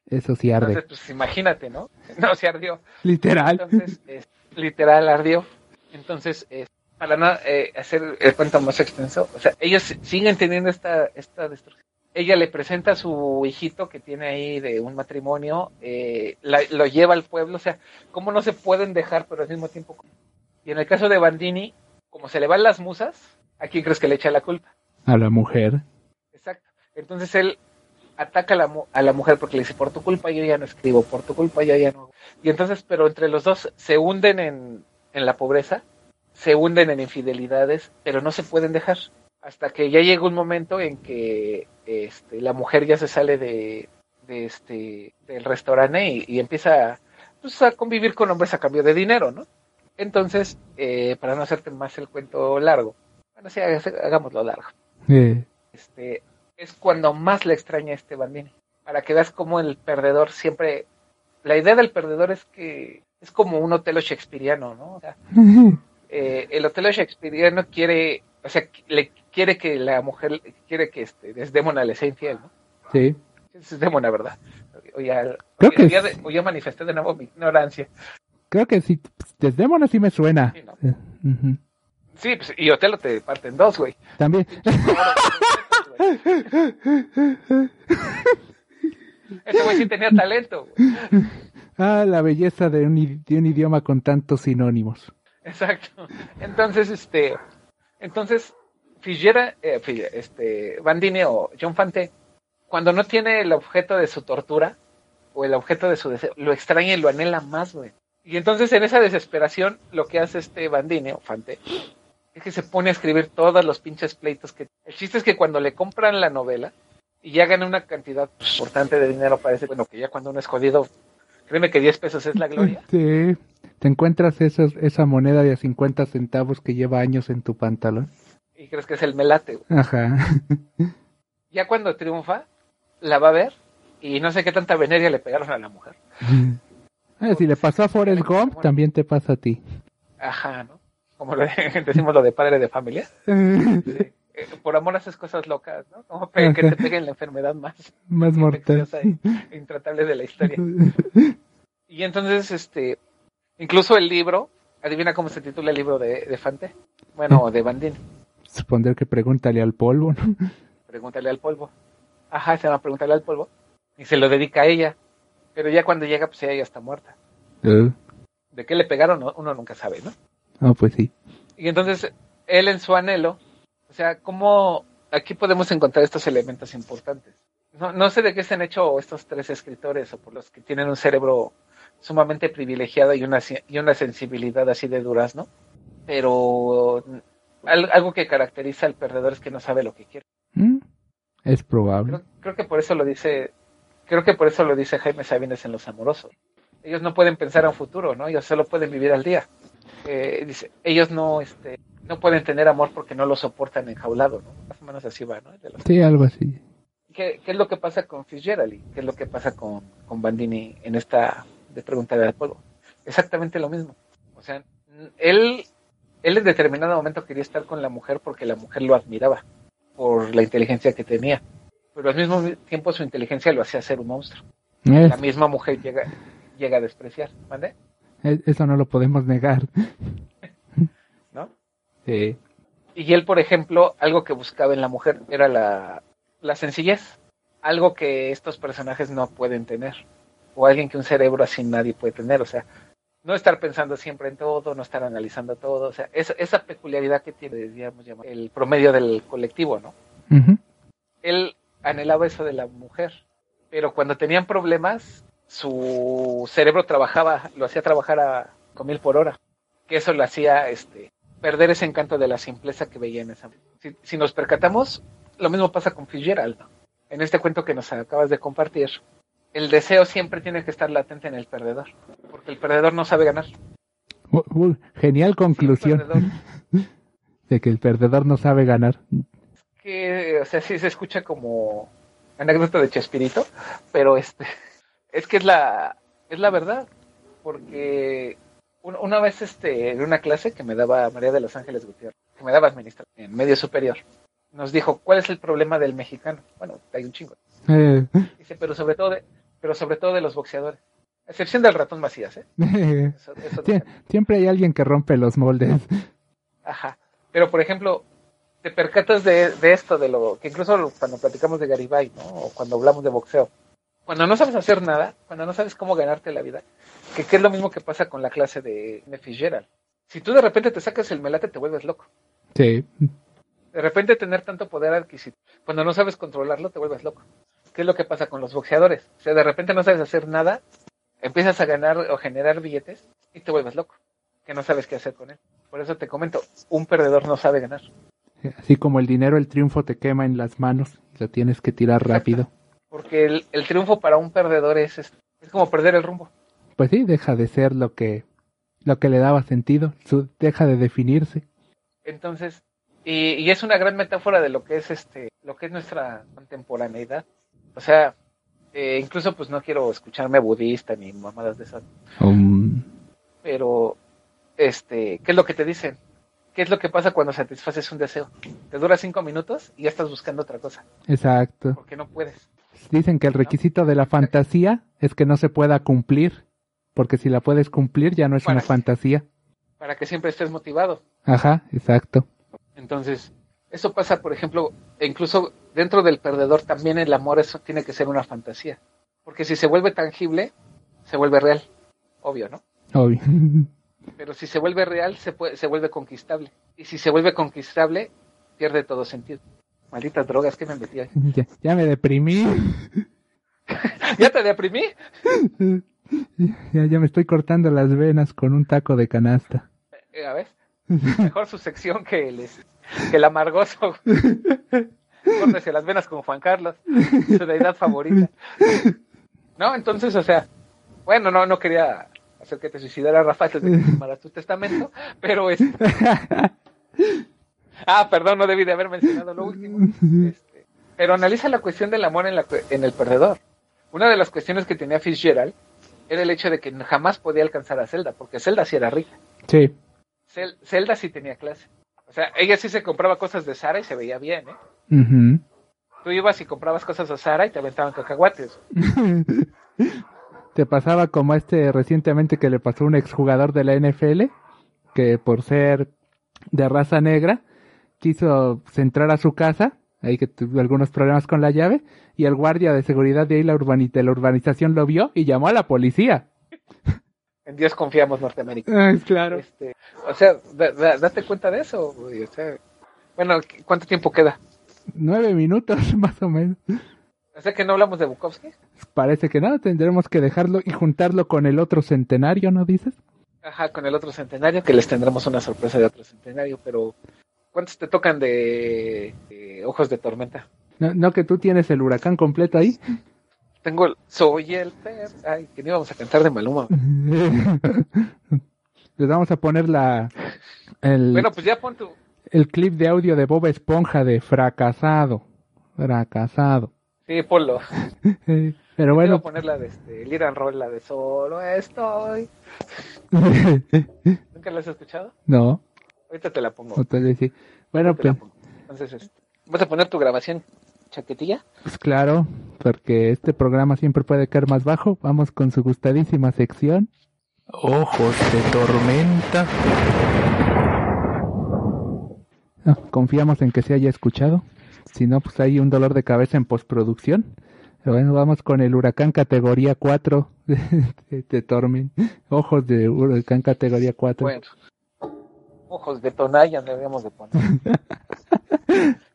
eso sí arde. Entonces, pues imagínate, ¿no? (laughs) No, se ardió. Literal. Entonces, es, literal ardió. Entonces, es, para no eh, hacer el cuento más extenso, o sea, ellos siguen teniendo esta, esta destrucción. Ella le presenta a su hijito que tiene ahí de un matrimonio, eh, la- lo lleva al pueblo, o sea, cómo no se pueden dejar, pero al mismo tiempo. Y en el caso de Bandini, como se le van las musas, ¿a quién crees que le echa la culpa? A la mujer. Entonces él ataca a la, mu- a la mujer porque le dice, por tu culpa yo ya no escribo, por tu culpa yo ya no. Y entonces, pero entre los dos se hunden en, en la pobreza, se hunden en infidelidades, pero no se pueden dejar. Hasta que ya llega un momento en que este, la mujer ya se sale de, de este, del restaurante y, y empieza pues, a convivir con hombres a cambio de dinero, ¿no? Entonces, eh, para no hacerte más el cuento largo, bueno, sí, hagámoslo largo Eh, este, es cuando más le extraña a este Bandini. Para que veas cómo el perdedor siempre. La idea del perdedor es que es como un Otelo shakespeariano, ¿no? O sea, eh, el Otelo shakespeariano quiere, o sea, le quiere que la mujer, quiere que este, Desdémona le sea infiel, ¿no? sí. Es Desdémona, ¿verdad? O ya, Creo o que ya, o ya manifesté de nuevo mi ignorancia. Creo que sí. Desdémona sí me suena. Sí. Sí, pues, y Otelo te parte en dos, güey. También. Ese güey sí tenía talento, güey. Ah, la belleza de un, i- de un idioma con tantos sinónimos. Exacto. Entonces, este, entonces, Figuera, eh, este, Bandini o John Fante, cuando no tiene el objeto de su tortura o el objeto de su deseo, lo extraña y lo anhela más, güey. Y entonces en esa desesperación, lo que hace este Bandini o Fante es que se pone a escribir todos los pinches pleitos que... El chiste es que cuando le compran la novela y ya gana una cantidad importante de dinero, parece, bueno, que ya cuando uno es jodido, créeme que 10 pesos es la gloria. (laughs) Sí. Te encuentras esos, esa moneda de a 50 centavos que lleva años en tu pantalón. Y crees que es el melate, güey. Ajá. (laughs) ya cuando triunfa, la va a ver y no sé qué tanta veneria le pegaron a la mujer. (laughs) Ah, si le pasó a Forrest Gump, también te pasa a ti. Ajá, ¿no? Como lo de- (laughs) decimos lo de padre de familia. (laughs) Sí. Eh, Por amor haces cosas locas, ¿no? Como que te peguen la enfermedad más (laughs) Más mortal. e intratable de la historia. Y entonces, este, incluso el libro, adivina cómo se titula el libro de, de Fante. Bueno, de Bandín. Suponer que pregúntale al polvo, ¿no? Pregúntale al polvo. Ajá, se llama Pregúntale al polvo. Y se lo dedica a ella. Pero ya cuando llega, pues ella ya está muerta. Eh, De qué le pegaron, no- uno nunca sabe, ¿no? Ah, pues sí. Y entonces, él en su anhelo, o sea, ¿cómo aquí podemos encontrar estos elementos importantes? No, no sé de qué se han hecho estos tres escritores o por los que tienen un cerebro sumamente privilegiado y una, y una sensibilidad así de durazno, pero al- algo que caracteriza al perdedor es que no sabe lo que quiere. Mm, Es probable. Creo, creo que por eso lo dice, creo que por eso lo dice Jaime Sabines en Los Amorosos. Ellos no pueden pensar a un futuro, ¿no? Ellos solo pueden vivir al día. Eh, dice, ellos no, este, no pueden tener amor porque no lo soportan enjaulado, ¿no? Más o menos así va, ¿no? De los- Sí, algo así. ¿Qué, qué es lo que pasa con Fitzgerald? y ¿Qué es lo que pasa con, con Bandini en esta de preguntar al pueblo? Exactamente lo mismo. O sea, él, él en determinado momento quería estar con la mujer porque la mujer lo admiraba por la inteligencia que tenía. Pero al mismo tiempo su inteligencia lo hacía ser un monstruo. La misma mujer llega, llega a despreciar, ¿vale? Es- eso no lo podemos negar. (laughs) ¿No? Sí. Y él, por ejemplo, algo que buscaba en la mujer era la, la sencillez. Algo que estos personajes no pueden tener. O alguien que un cerebro así nadie puede tener. O sea, no estar pensando siempre en todo, no estar analizando todo. O sea, esa, esa peculiaridad que tiene, digamos, el promedio del colectivo, ¿no? Él anhelaba eso de la mujer, pero cuando tenían problemas, su cerebro trabajaba, lo hacía trabajar a con mil por hora, que eso le hacía este, perder ese encanto de la simpleza que veía en esa. Si, si nos percatamos, lo mismo pasa con Fitzgerald. En este cuento que nos acabas de compartir, el deseo siempre tiene que estar latente en el perdedor, porque el perdedor no sabe ganar. Uh, uh, genial conclusión (laughs) de que el perdedor no sabe ganar. que, o sea, sí se escucha como anécdota de Chespirito, pero este, es que es la, es la verdad, porque un- una vez este, en una clase que me daba María de los Ángeles Gutiérrez, que me daba administración en medio superior, nos dijo, ¿cuál es el problema del mexicano? Bueno, hay un chingo. Eh, Dice, pero sobre todo de, pero sobre todo de los boxeadores. A excepción del ratón Macías, ¿eh? (laughs) Eso- eso- Sie- siempre hay alguien que rompe los moldes. Ajá. Pero, por ejemplo, te percatas de, de esto, de lo que incluso cuando platicamos de Garibay, ¿no? O cuando hablamos de boxeo. Cuando no sabes hacer nada, cuando no sabes cómo ganarte la vida, que, que es lo mismo que pasa con la clase de, Fitzgerald. Si tú de repente te sacas el melate, te vuelves loco. Sí. De repente tener tanto poder adquisitivo, cuando no sabes controlarlo, te vuelves loco. ¿Qué es lo que pasa con los boxeadores? O sea, de repente no sabes hacer nada, empiezas a ganar o generar billetes y te vuelves loco, que no sabes qué hacer con él. Por eso te comento, un perdedor no sabe ganar. Así como el dinero, el triunfo te quema en las manos. Lo tienes que tirar rápido. (laughs) Porque el, el triunfo para un perdedor es, es, es como perder el rumbo. Pues sí, deja de ser lo que, lo que le daba sentido. Su- deja de definirse. Entonces, y, y es una gran metáfora de lo que es este, lo que es nuestra contemporaneidad. O sea, eh, incluso pues no quiero escucharme budista ni mamadas de esas, Um, pero este, ¿qué es lo que te dicen? ¿Qué es lo que pasa cuando satisfaces un deseo? Te dura cinco minutos y ya estás buscando otra cosa, exacto. porque no puedes. Dicen que el requisito de la fantasía es que no se pueda cumplir. Porque si la puedes cumplir ya no es una fantasía. Para que siempre estés motivado. Ajá, exacto. Entonces, eso pasa, por ejemplo, e incluso dentro del perdedor también el amor eso tiene que ser una fantasía. Porque si se vuelve tangible, se vuelve real. Obvio, ¿no? Obvio. (laughs) Pero si se vuelve real, se, puede, se vuelve conquistable. Y si se vuelve conquistable, pierde todo sentido. Malditas drogas que me metí ahí. (laughs) ya, ya me deprimí. ¿Ya te deprimí? (laughs) Ya, ya me estoy cortando las venas con un taco de canasta. Eh, a ver. Mejor su sección que el, que el amargoso. Córtese las venas con Juan Carlos, su deidad favorita. No, entonces, o sea, bueno, no, no quería hacer que te suicidara Rafa antes de que firmaras tu testamento, pero es. (laughs) Ah, perdón, no debí de haber mencionado lo último. (laughs) Este, pero analiza la cuestión del amor en, la, en el perdedor. Una de las cuestiones que tenía Fitzgerald era el hecho de que jamás podía alcanzar a Zelda, porque Zelda sí era rica. Sí. Zel- Zelda sí tenía clase. O sea, ella sí se compraba cosas de Sara y se veía bien, ¿eh? Ujú. Tú ibas y comprabas cosas a Sara y te aventaban cacahuates. (laughs) Te pasaba como este recientemente que le pasó a un exjugador de la NFL, que por ser de raza negra, quiso entrar a su casa, ahí que tuvo algunos problemas con la llave, y el guardia de seguridad de ahí la de la urbanización lo vio y llamó a la policía. En Dios confiamos, Norteamérica. Ah, claro. Este, o sea, da- da- date cuenta de eso. güey, o sea, bueno, ¿qué- ¿cuánto tiempo queda? Nueve minutos (laughs) más o menos. O sea que no hablamos de Bukowski. Parece que no, tendremos que dejarlo y juntarlo con el otro centenario, ¿no dices? Ajá, con el otro centenario, que les tendremos una sorpresa de otro centenario, pero ¿cuántos te tocan de, de Ojos de Tormenta? No, no que tú tienes el huracán completo ahí. Tengo el Soy el Pez. Ay, que no íbamos a cantar de Maluma. (laughs) Les vamos a poner la el, Bueno, pues ya pon tu, el clip de audio de Bob Esponja de fracasado. Fracasado. Sí, ponlo. (laughs) Pero Bueno, bueno, a poner la de este, Lead and Roll, la de Solo estoy. (laughs) ¿Nunca la has escuchado? no, Ahorita te la pongo. vez sí. Bueno, pues, pongo. Entonces, este, ¿vas a poner tu grabación chaquetilla? pues claro, porque este programa siempre puede caer más bajo. Vamos con su gustadísima sección. Ojos de tormenta. Ah, confiamos en que se haya escuchado. Si no, pues hay un dolor de cabeza en postproducción. Pero bueno, vamos con el huracán categoría 4 (laughs) de, de. Ojos de huracán categoría 4. Bueno. Ojos de Tonayan deberíamos de poner. (laughs)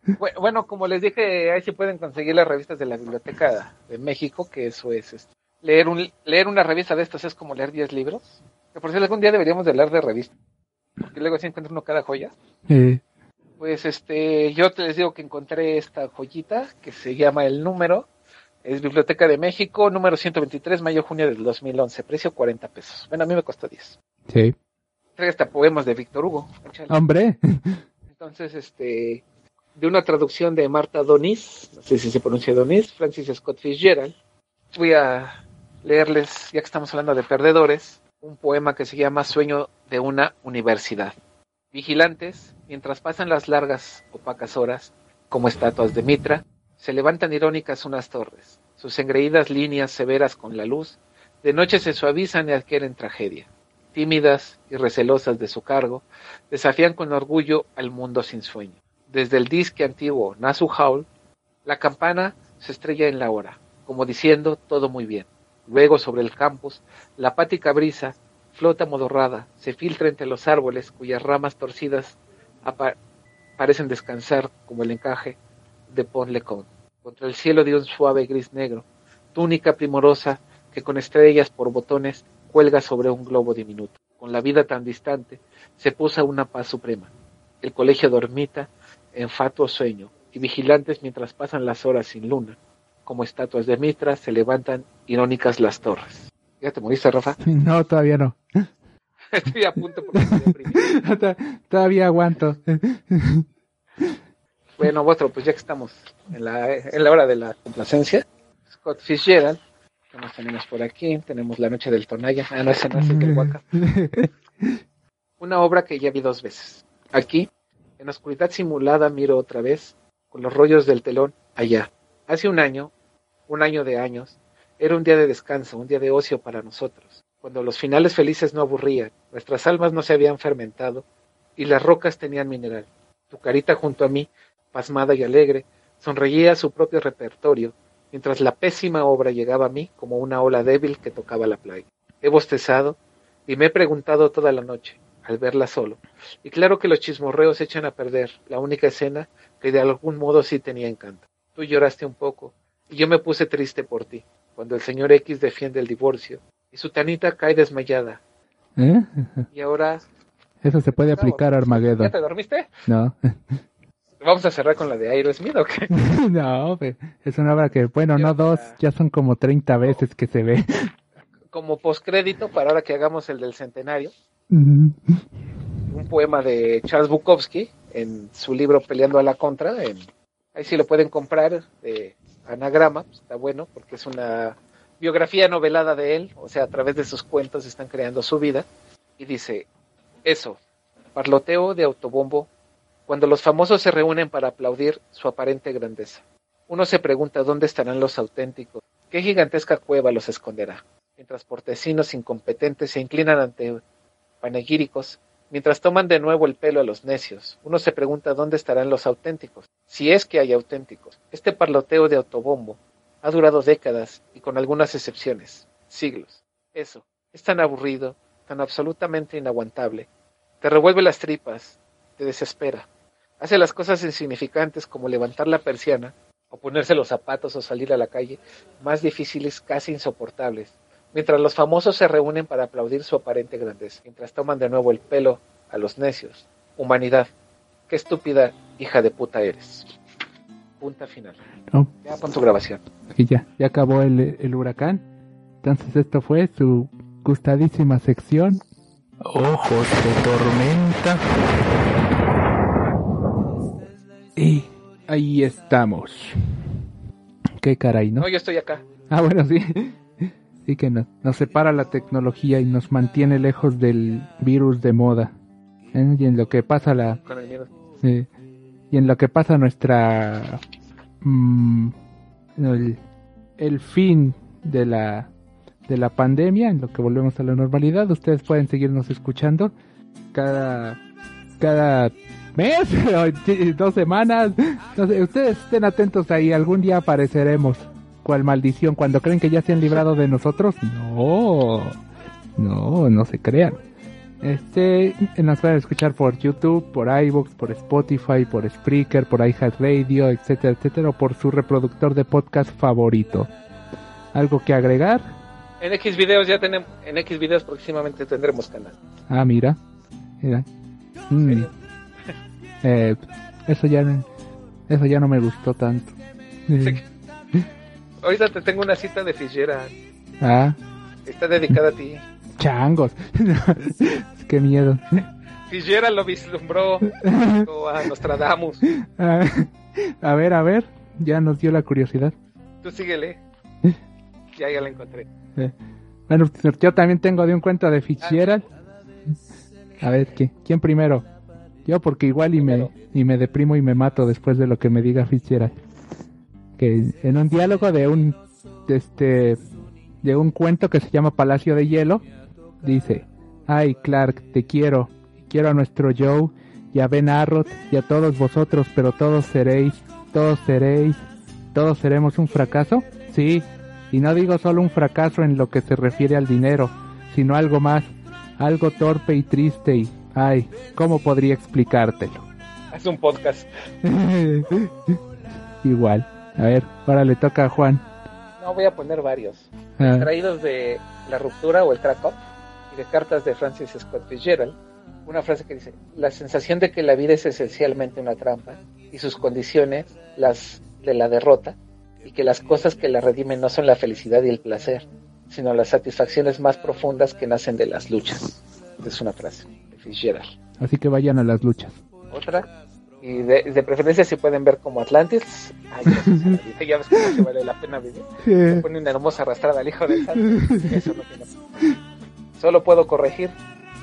Bu- Bueno, como les dije, ahí sí pueden conseguir las revistas de la Biblioteca de México, que eso es este, leer un leer una revista de estas es como leer 10 libros. Que por si algún día deberíamos de hablar de revistas, porque luego sí encuentra uno cada joya. Pues este, yo te les digo que encontré esta joyita que se llama El Número. Es Biblioteca de México, número 123, mayo-junio del 2011, precio 40 pesos. Bueno, a mí me costó 10. sí. Trae hasta poemas de Víctor Hugo. échale. Hombre. (laughs) Entonces, este, de una traducción de Marta Donis, no sé si se pronuncia Donis, Francis Scott Fitzgerald, voy a leerles, ya que estamos hablando de perdedores, un poema que se llama Sueño de una universidad. Vigilantes, mientras pasan las largas, opacas horas, como estatuas de Mitra, se levantan irónicas unas torres. Sus engreídas líneas severas con la luz, de noche se suavizan y adquieren tragedia. Tímidas y recelosas de su cargo, desafían con orgullo al mundo sin sueño. Desde el disque antiguo Nasu Hall, la campana se estrella en la hora, como diciendo todo muy bien. Luego sobre el campus, la apática brisa flota modorrada, se filtra entre los árboles cuyas ramas torcidas parecen descansar como el encaje de Pont Lecon, contra el cielo de un suave gris negro, túnica primorosa que con estrellas por botones cuelga sobre un globo diminuto. Con la vida tan distante, se posa una paz suprema. El colegio dormita en fatuo sueño, y vigilantes mientras pasan las horas sin luna, como estatuas de Mitra, se levantan irónicas las torres. ¿Ya te moriste, Rafa? (laughs) No, todavía no. Estoy a punto porque estoy (laughs) todavía aguanto. Bueno, otro, pues ya que estamos en la, en la hora de la complacencia, Scott Fitzgerald, ¿qué más tenemos por aquí? Tenemos La Noche del Tonaya, ah, no, ese no es el que el Huaca. (laughs) Una obra que ya vi dos veces. Aquí, en oscuridad simulada, miro otra vez, con los rollos del telón, allá. Hace un año, un año de años, era un día de descanso, un día de ocio para nosotros, cuando los finales felices no aburrían, nuestras almas no se habían fermentado y las rocas tenían mineral. Tu carita junto a mí, pasmada y alegre, sonreía a su propio repertorio, mientras la pésima obra llegaba a mí como una ola débil que tocaba la playa. He bostezado y me he preguntado toda la noche, al verla solo. Y claro que los chismorreos echan a perder la única escena que de algún modo sí tenía encanto. Tú lloraste un poco y yo me puse triste por ti, cuando el señor X defiende el divorcio y su tanita cae desmayada. ¿Eh? Y ahora... Eso se puede aplicar a ¿Ya Armageddon. te dormiste? No. (laughs) Vamos a cerrar con la de Aerosmith o qué? (laughs) no, pe- es una obra que, bueno, no dos, ya son como 30 veces que se ve. Como postcrédito para ahora que hagamos el del centenario, un poema de Charles Bukowski en su libro Peleando a la Contra. en- ahí sí lo pueden comprar de anagrama, pues, está bueno porque es una biografía novelada de él, o sea, a través de sus cuentos están creando su vida. Y dice, eso, parloteo de autobombo, cuando los famosos se reúnen para aplaudir su aparente grandeza. Uno se pregunta dónde estarán los auténticos, qué gigantesca cueva los esconderá, mientras portecinos incompetentes se inclinan ante panegíricos, mientras toman de nuevo el pelo a los necios. Uno se pregunta dónde estarán los auténticos, si es que hay auténticos. Este parloteo de autobombo ha durado décadas y con algunas excepciones, siglos. Eso, es tan aburrido, tan absolutamente inaguantable. Te revuelve las tripas, te desespera. Hace las cosas insignificantes como levantar la persiana o ponerse los zapatos o salir a la calle más difíciles, casi insoportables mientras los famosos se reúnen para aplaudir su aparente grandeza, mientras toman de nuevo el pelo a los necios. Humanidad, qué estúpida hija de puta eres. Punta final. no, Ya pon tu grabación. y ya, ya acabó el, el huracán. Entonces esto fue su gustadísima sección. Ojos de tormenta. Y ahí estamos. Qué caray, ¿no? No, yo estoy acá. Ah, bueno, sí. Sí que nos, nos separa la tecnología y nos mantiene lejos del virus de moda. ¿Eh? Y en lo que pasa la... Con el miedo. Sí. Y en lo que pasa nuestra... mm, el, el fin de la, de la pandemia, en lo que volvemos a la normalidad, ustedes pueden seguirnos escuchando cada, cada mes, (laughs) o dos semanas. No sé, ustedes estén atentos ahí, algún día apareceremos. ¿Cuál maldición? Cuando creen que ya se han librado de nosotros, no, no, no se crean. Este, nos pueden escuchar por YouTube, por iVoox, por Spotify, por Spreaker, por iHeartRadio, etcétera, etcétera, o por su reproductor de podcast favorito. ¿Algo que agregar? En X videos ya tenemos, en X videos próximamente tendremos canal. Ah, mira. Mira. Mm. Eh, eso ya, no- eso ya no me gustó tanto. Ahorita te tengo una cita de Fitzgerald. Ah, Está dedicada a ti. changos. (laughs) Qué miedo. Fitzgerald lo vislumbró a Nostradamus. Ah, a ver, a ver. Ya nos dio la curiosidad. Tú síguele. Ya, ya la encontré. Eh, Bueno, yo también tengo de un cuento de Fitzgerald. A ver, ¿quién, quién primero? Yo porque igual y me, y me deprimo y me mato después de lo que me diga Fitzgerald. Que en un diálogo de un de este de un cuento que se llama Palacio de Hielo dice, "Ay, Clark, te quiero. Quiero a nuestro Joe y a Ben Arrot y a todos vosotros, pero todos seréis, todos seréis, todos seremos un fracaso." Sí, y no digo solo un fracaso en lo que se refiere al dinero, sino algo más, algo torpe y triste y, ay, ¿cómo podría explicártelo? Haz un podcast. (laughs) Igual. A ver, ahora le toca a Juan. No, voy a poner varios. Ah, Traídos de La Ruptura o El Track Up y de cartas de Francis Scott Fitzgerald. Una frase que dice, la sensación de que la vida es esencialmente una trampa y sus condiciones las de la derrota y que las cosas que la redimen no son la felicidad y el placer, sino las satisfacciones más profundas que nacen de las luchas. Es una frase Fitzgerald. así que vayan a las luchas. Otra, y de, de preferencia si pueden ver como Atlantis. Ay, gracias a la vida, ya ves cómo se vale la pena vivir. Se pone una hermosa arrastrada al hijo del santo. Eso no tiene. Solo puedo corregir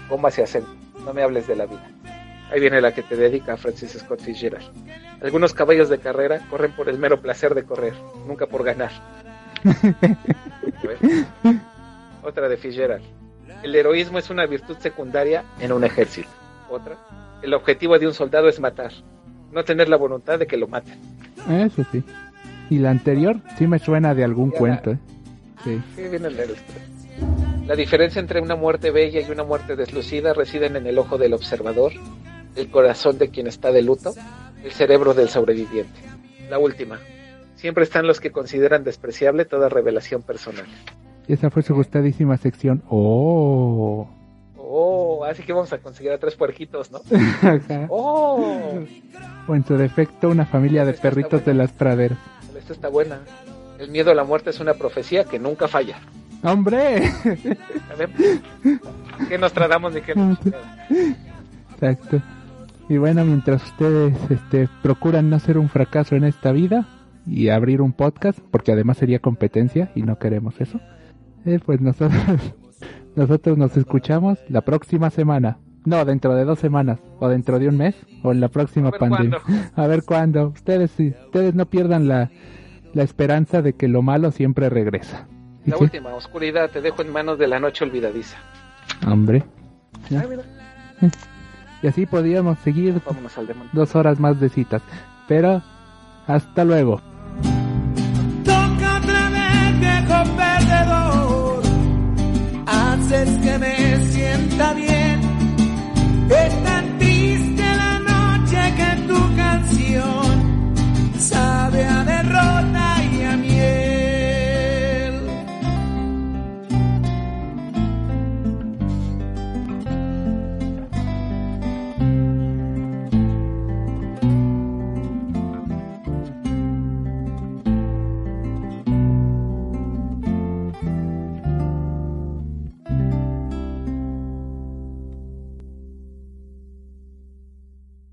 cómo se hacen. No me hables de la vida. Ahí viene la que te dedica Francis Scott Fitzgerald. Algunos caballos de carrera corren por el mero placer de correr, nunca por ganar. (laughs) Otra de Fitzgerald. El heroísmo es una virtud secundaria en un ejército. Otra. El objetivo de un soldado es matar, no tener la voluntad de que lo maten. Eso sí. Y la anterior sí me suena de algún Ya cuento, ¿eh? Sí. Sí, viene el leer esto. La diferencia entre una muerte bella y una muerte deslucida residen en el ojo del observador, el corazón de quien está de luto, el cerebro del sobreviviente. La última. Siempre están los que consideran despreciable toda revelación personal. Esa fue su gustadísima sección. Oh. Oh, así que vamos a conseguir a tres puerquitos, ¿no? (laughs) Ajá. Oh, o en su defecto, una familia de Esta perritos de las praderas. esta está buena. El miedo a la muerte es una profecía que nunca falla. ¡Hombre! ¿Qué nos tratamos de nos Exacto. Y bueno, mientras ustedes este, procuran no ser un fracaso en esta vida y abrir un podcast, porque además sería competencia y no queremos eso, eh, pues nosotros, (laughs) nosotros nos escuchamos la próxima semana. No, dentro de dos semanas, o dentro de un mes, o en la próxima pandemia. (laughs) A ver cuándo. Ustedes sí, ustedes no pierdan la, la esperanza de que lo malo siempre regresa. La última oscuridad te dejo en manos de la noche olvidadiza. Hombre. Eh, y así podríamos seguir dos horas más de citas. Pero, hasta luego. Toca otra vez haces que me sienta bien.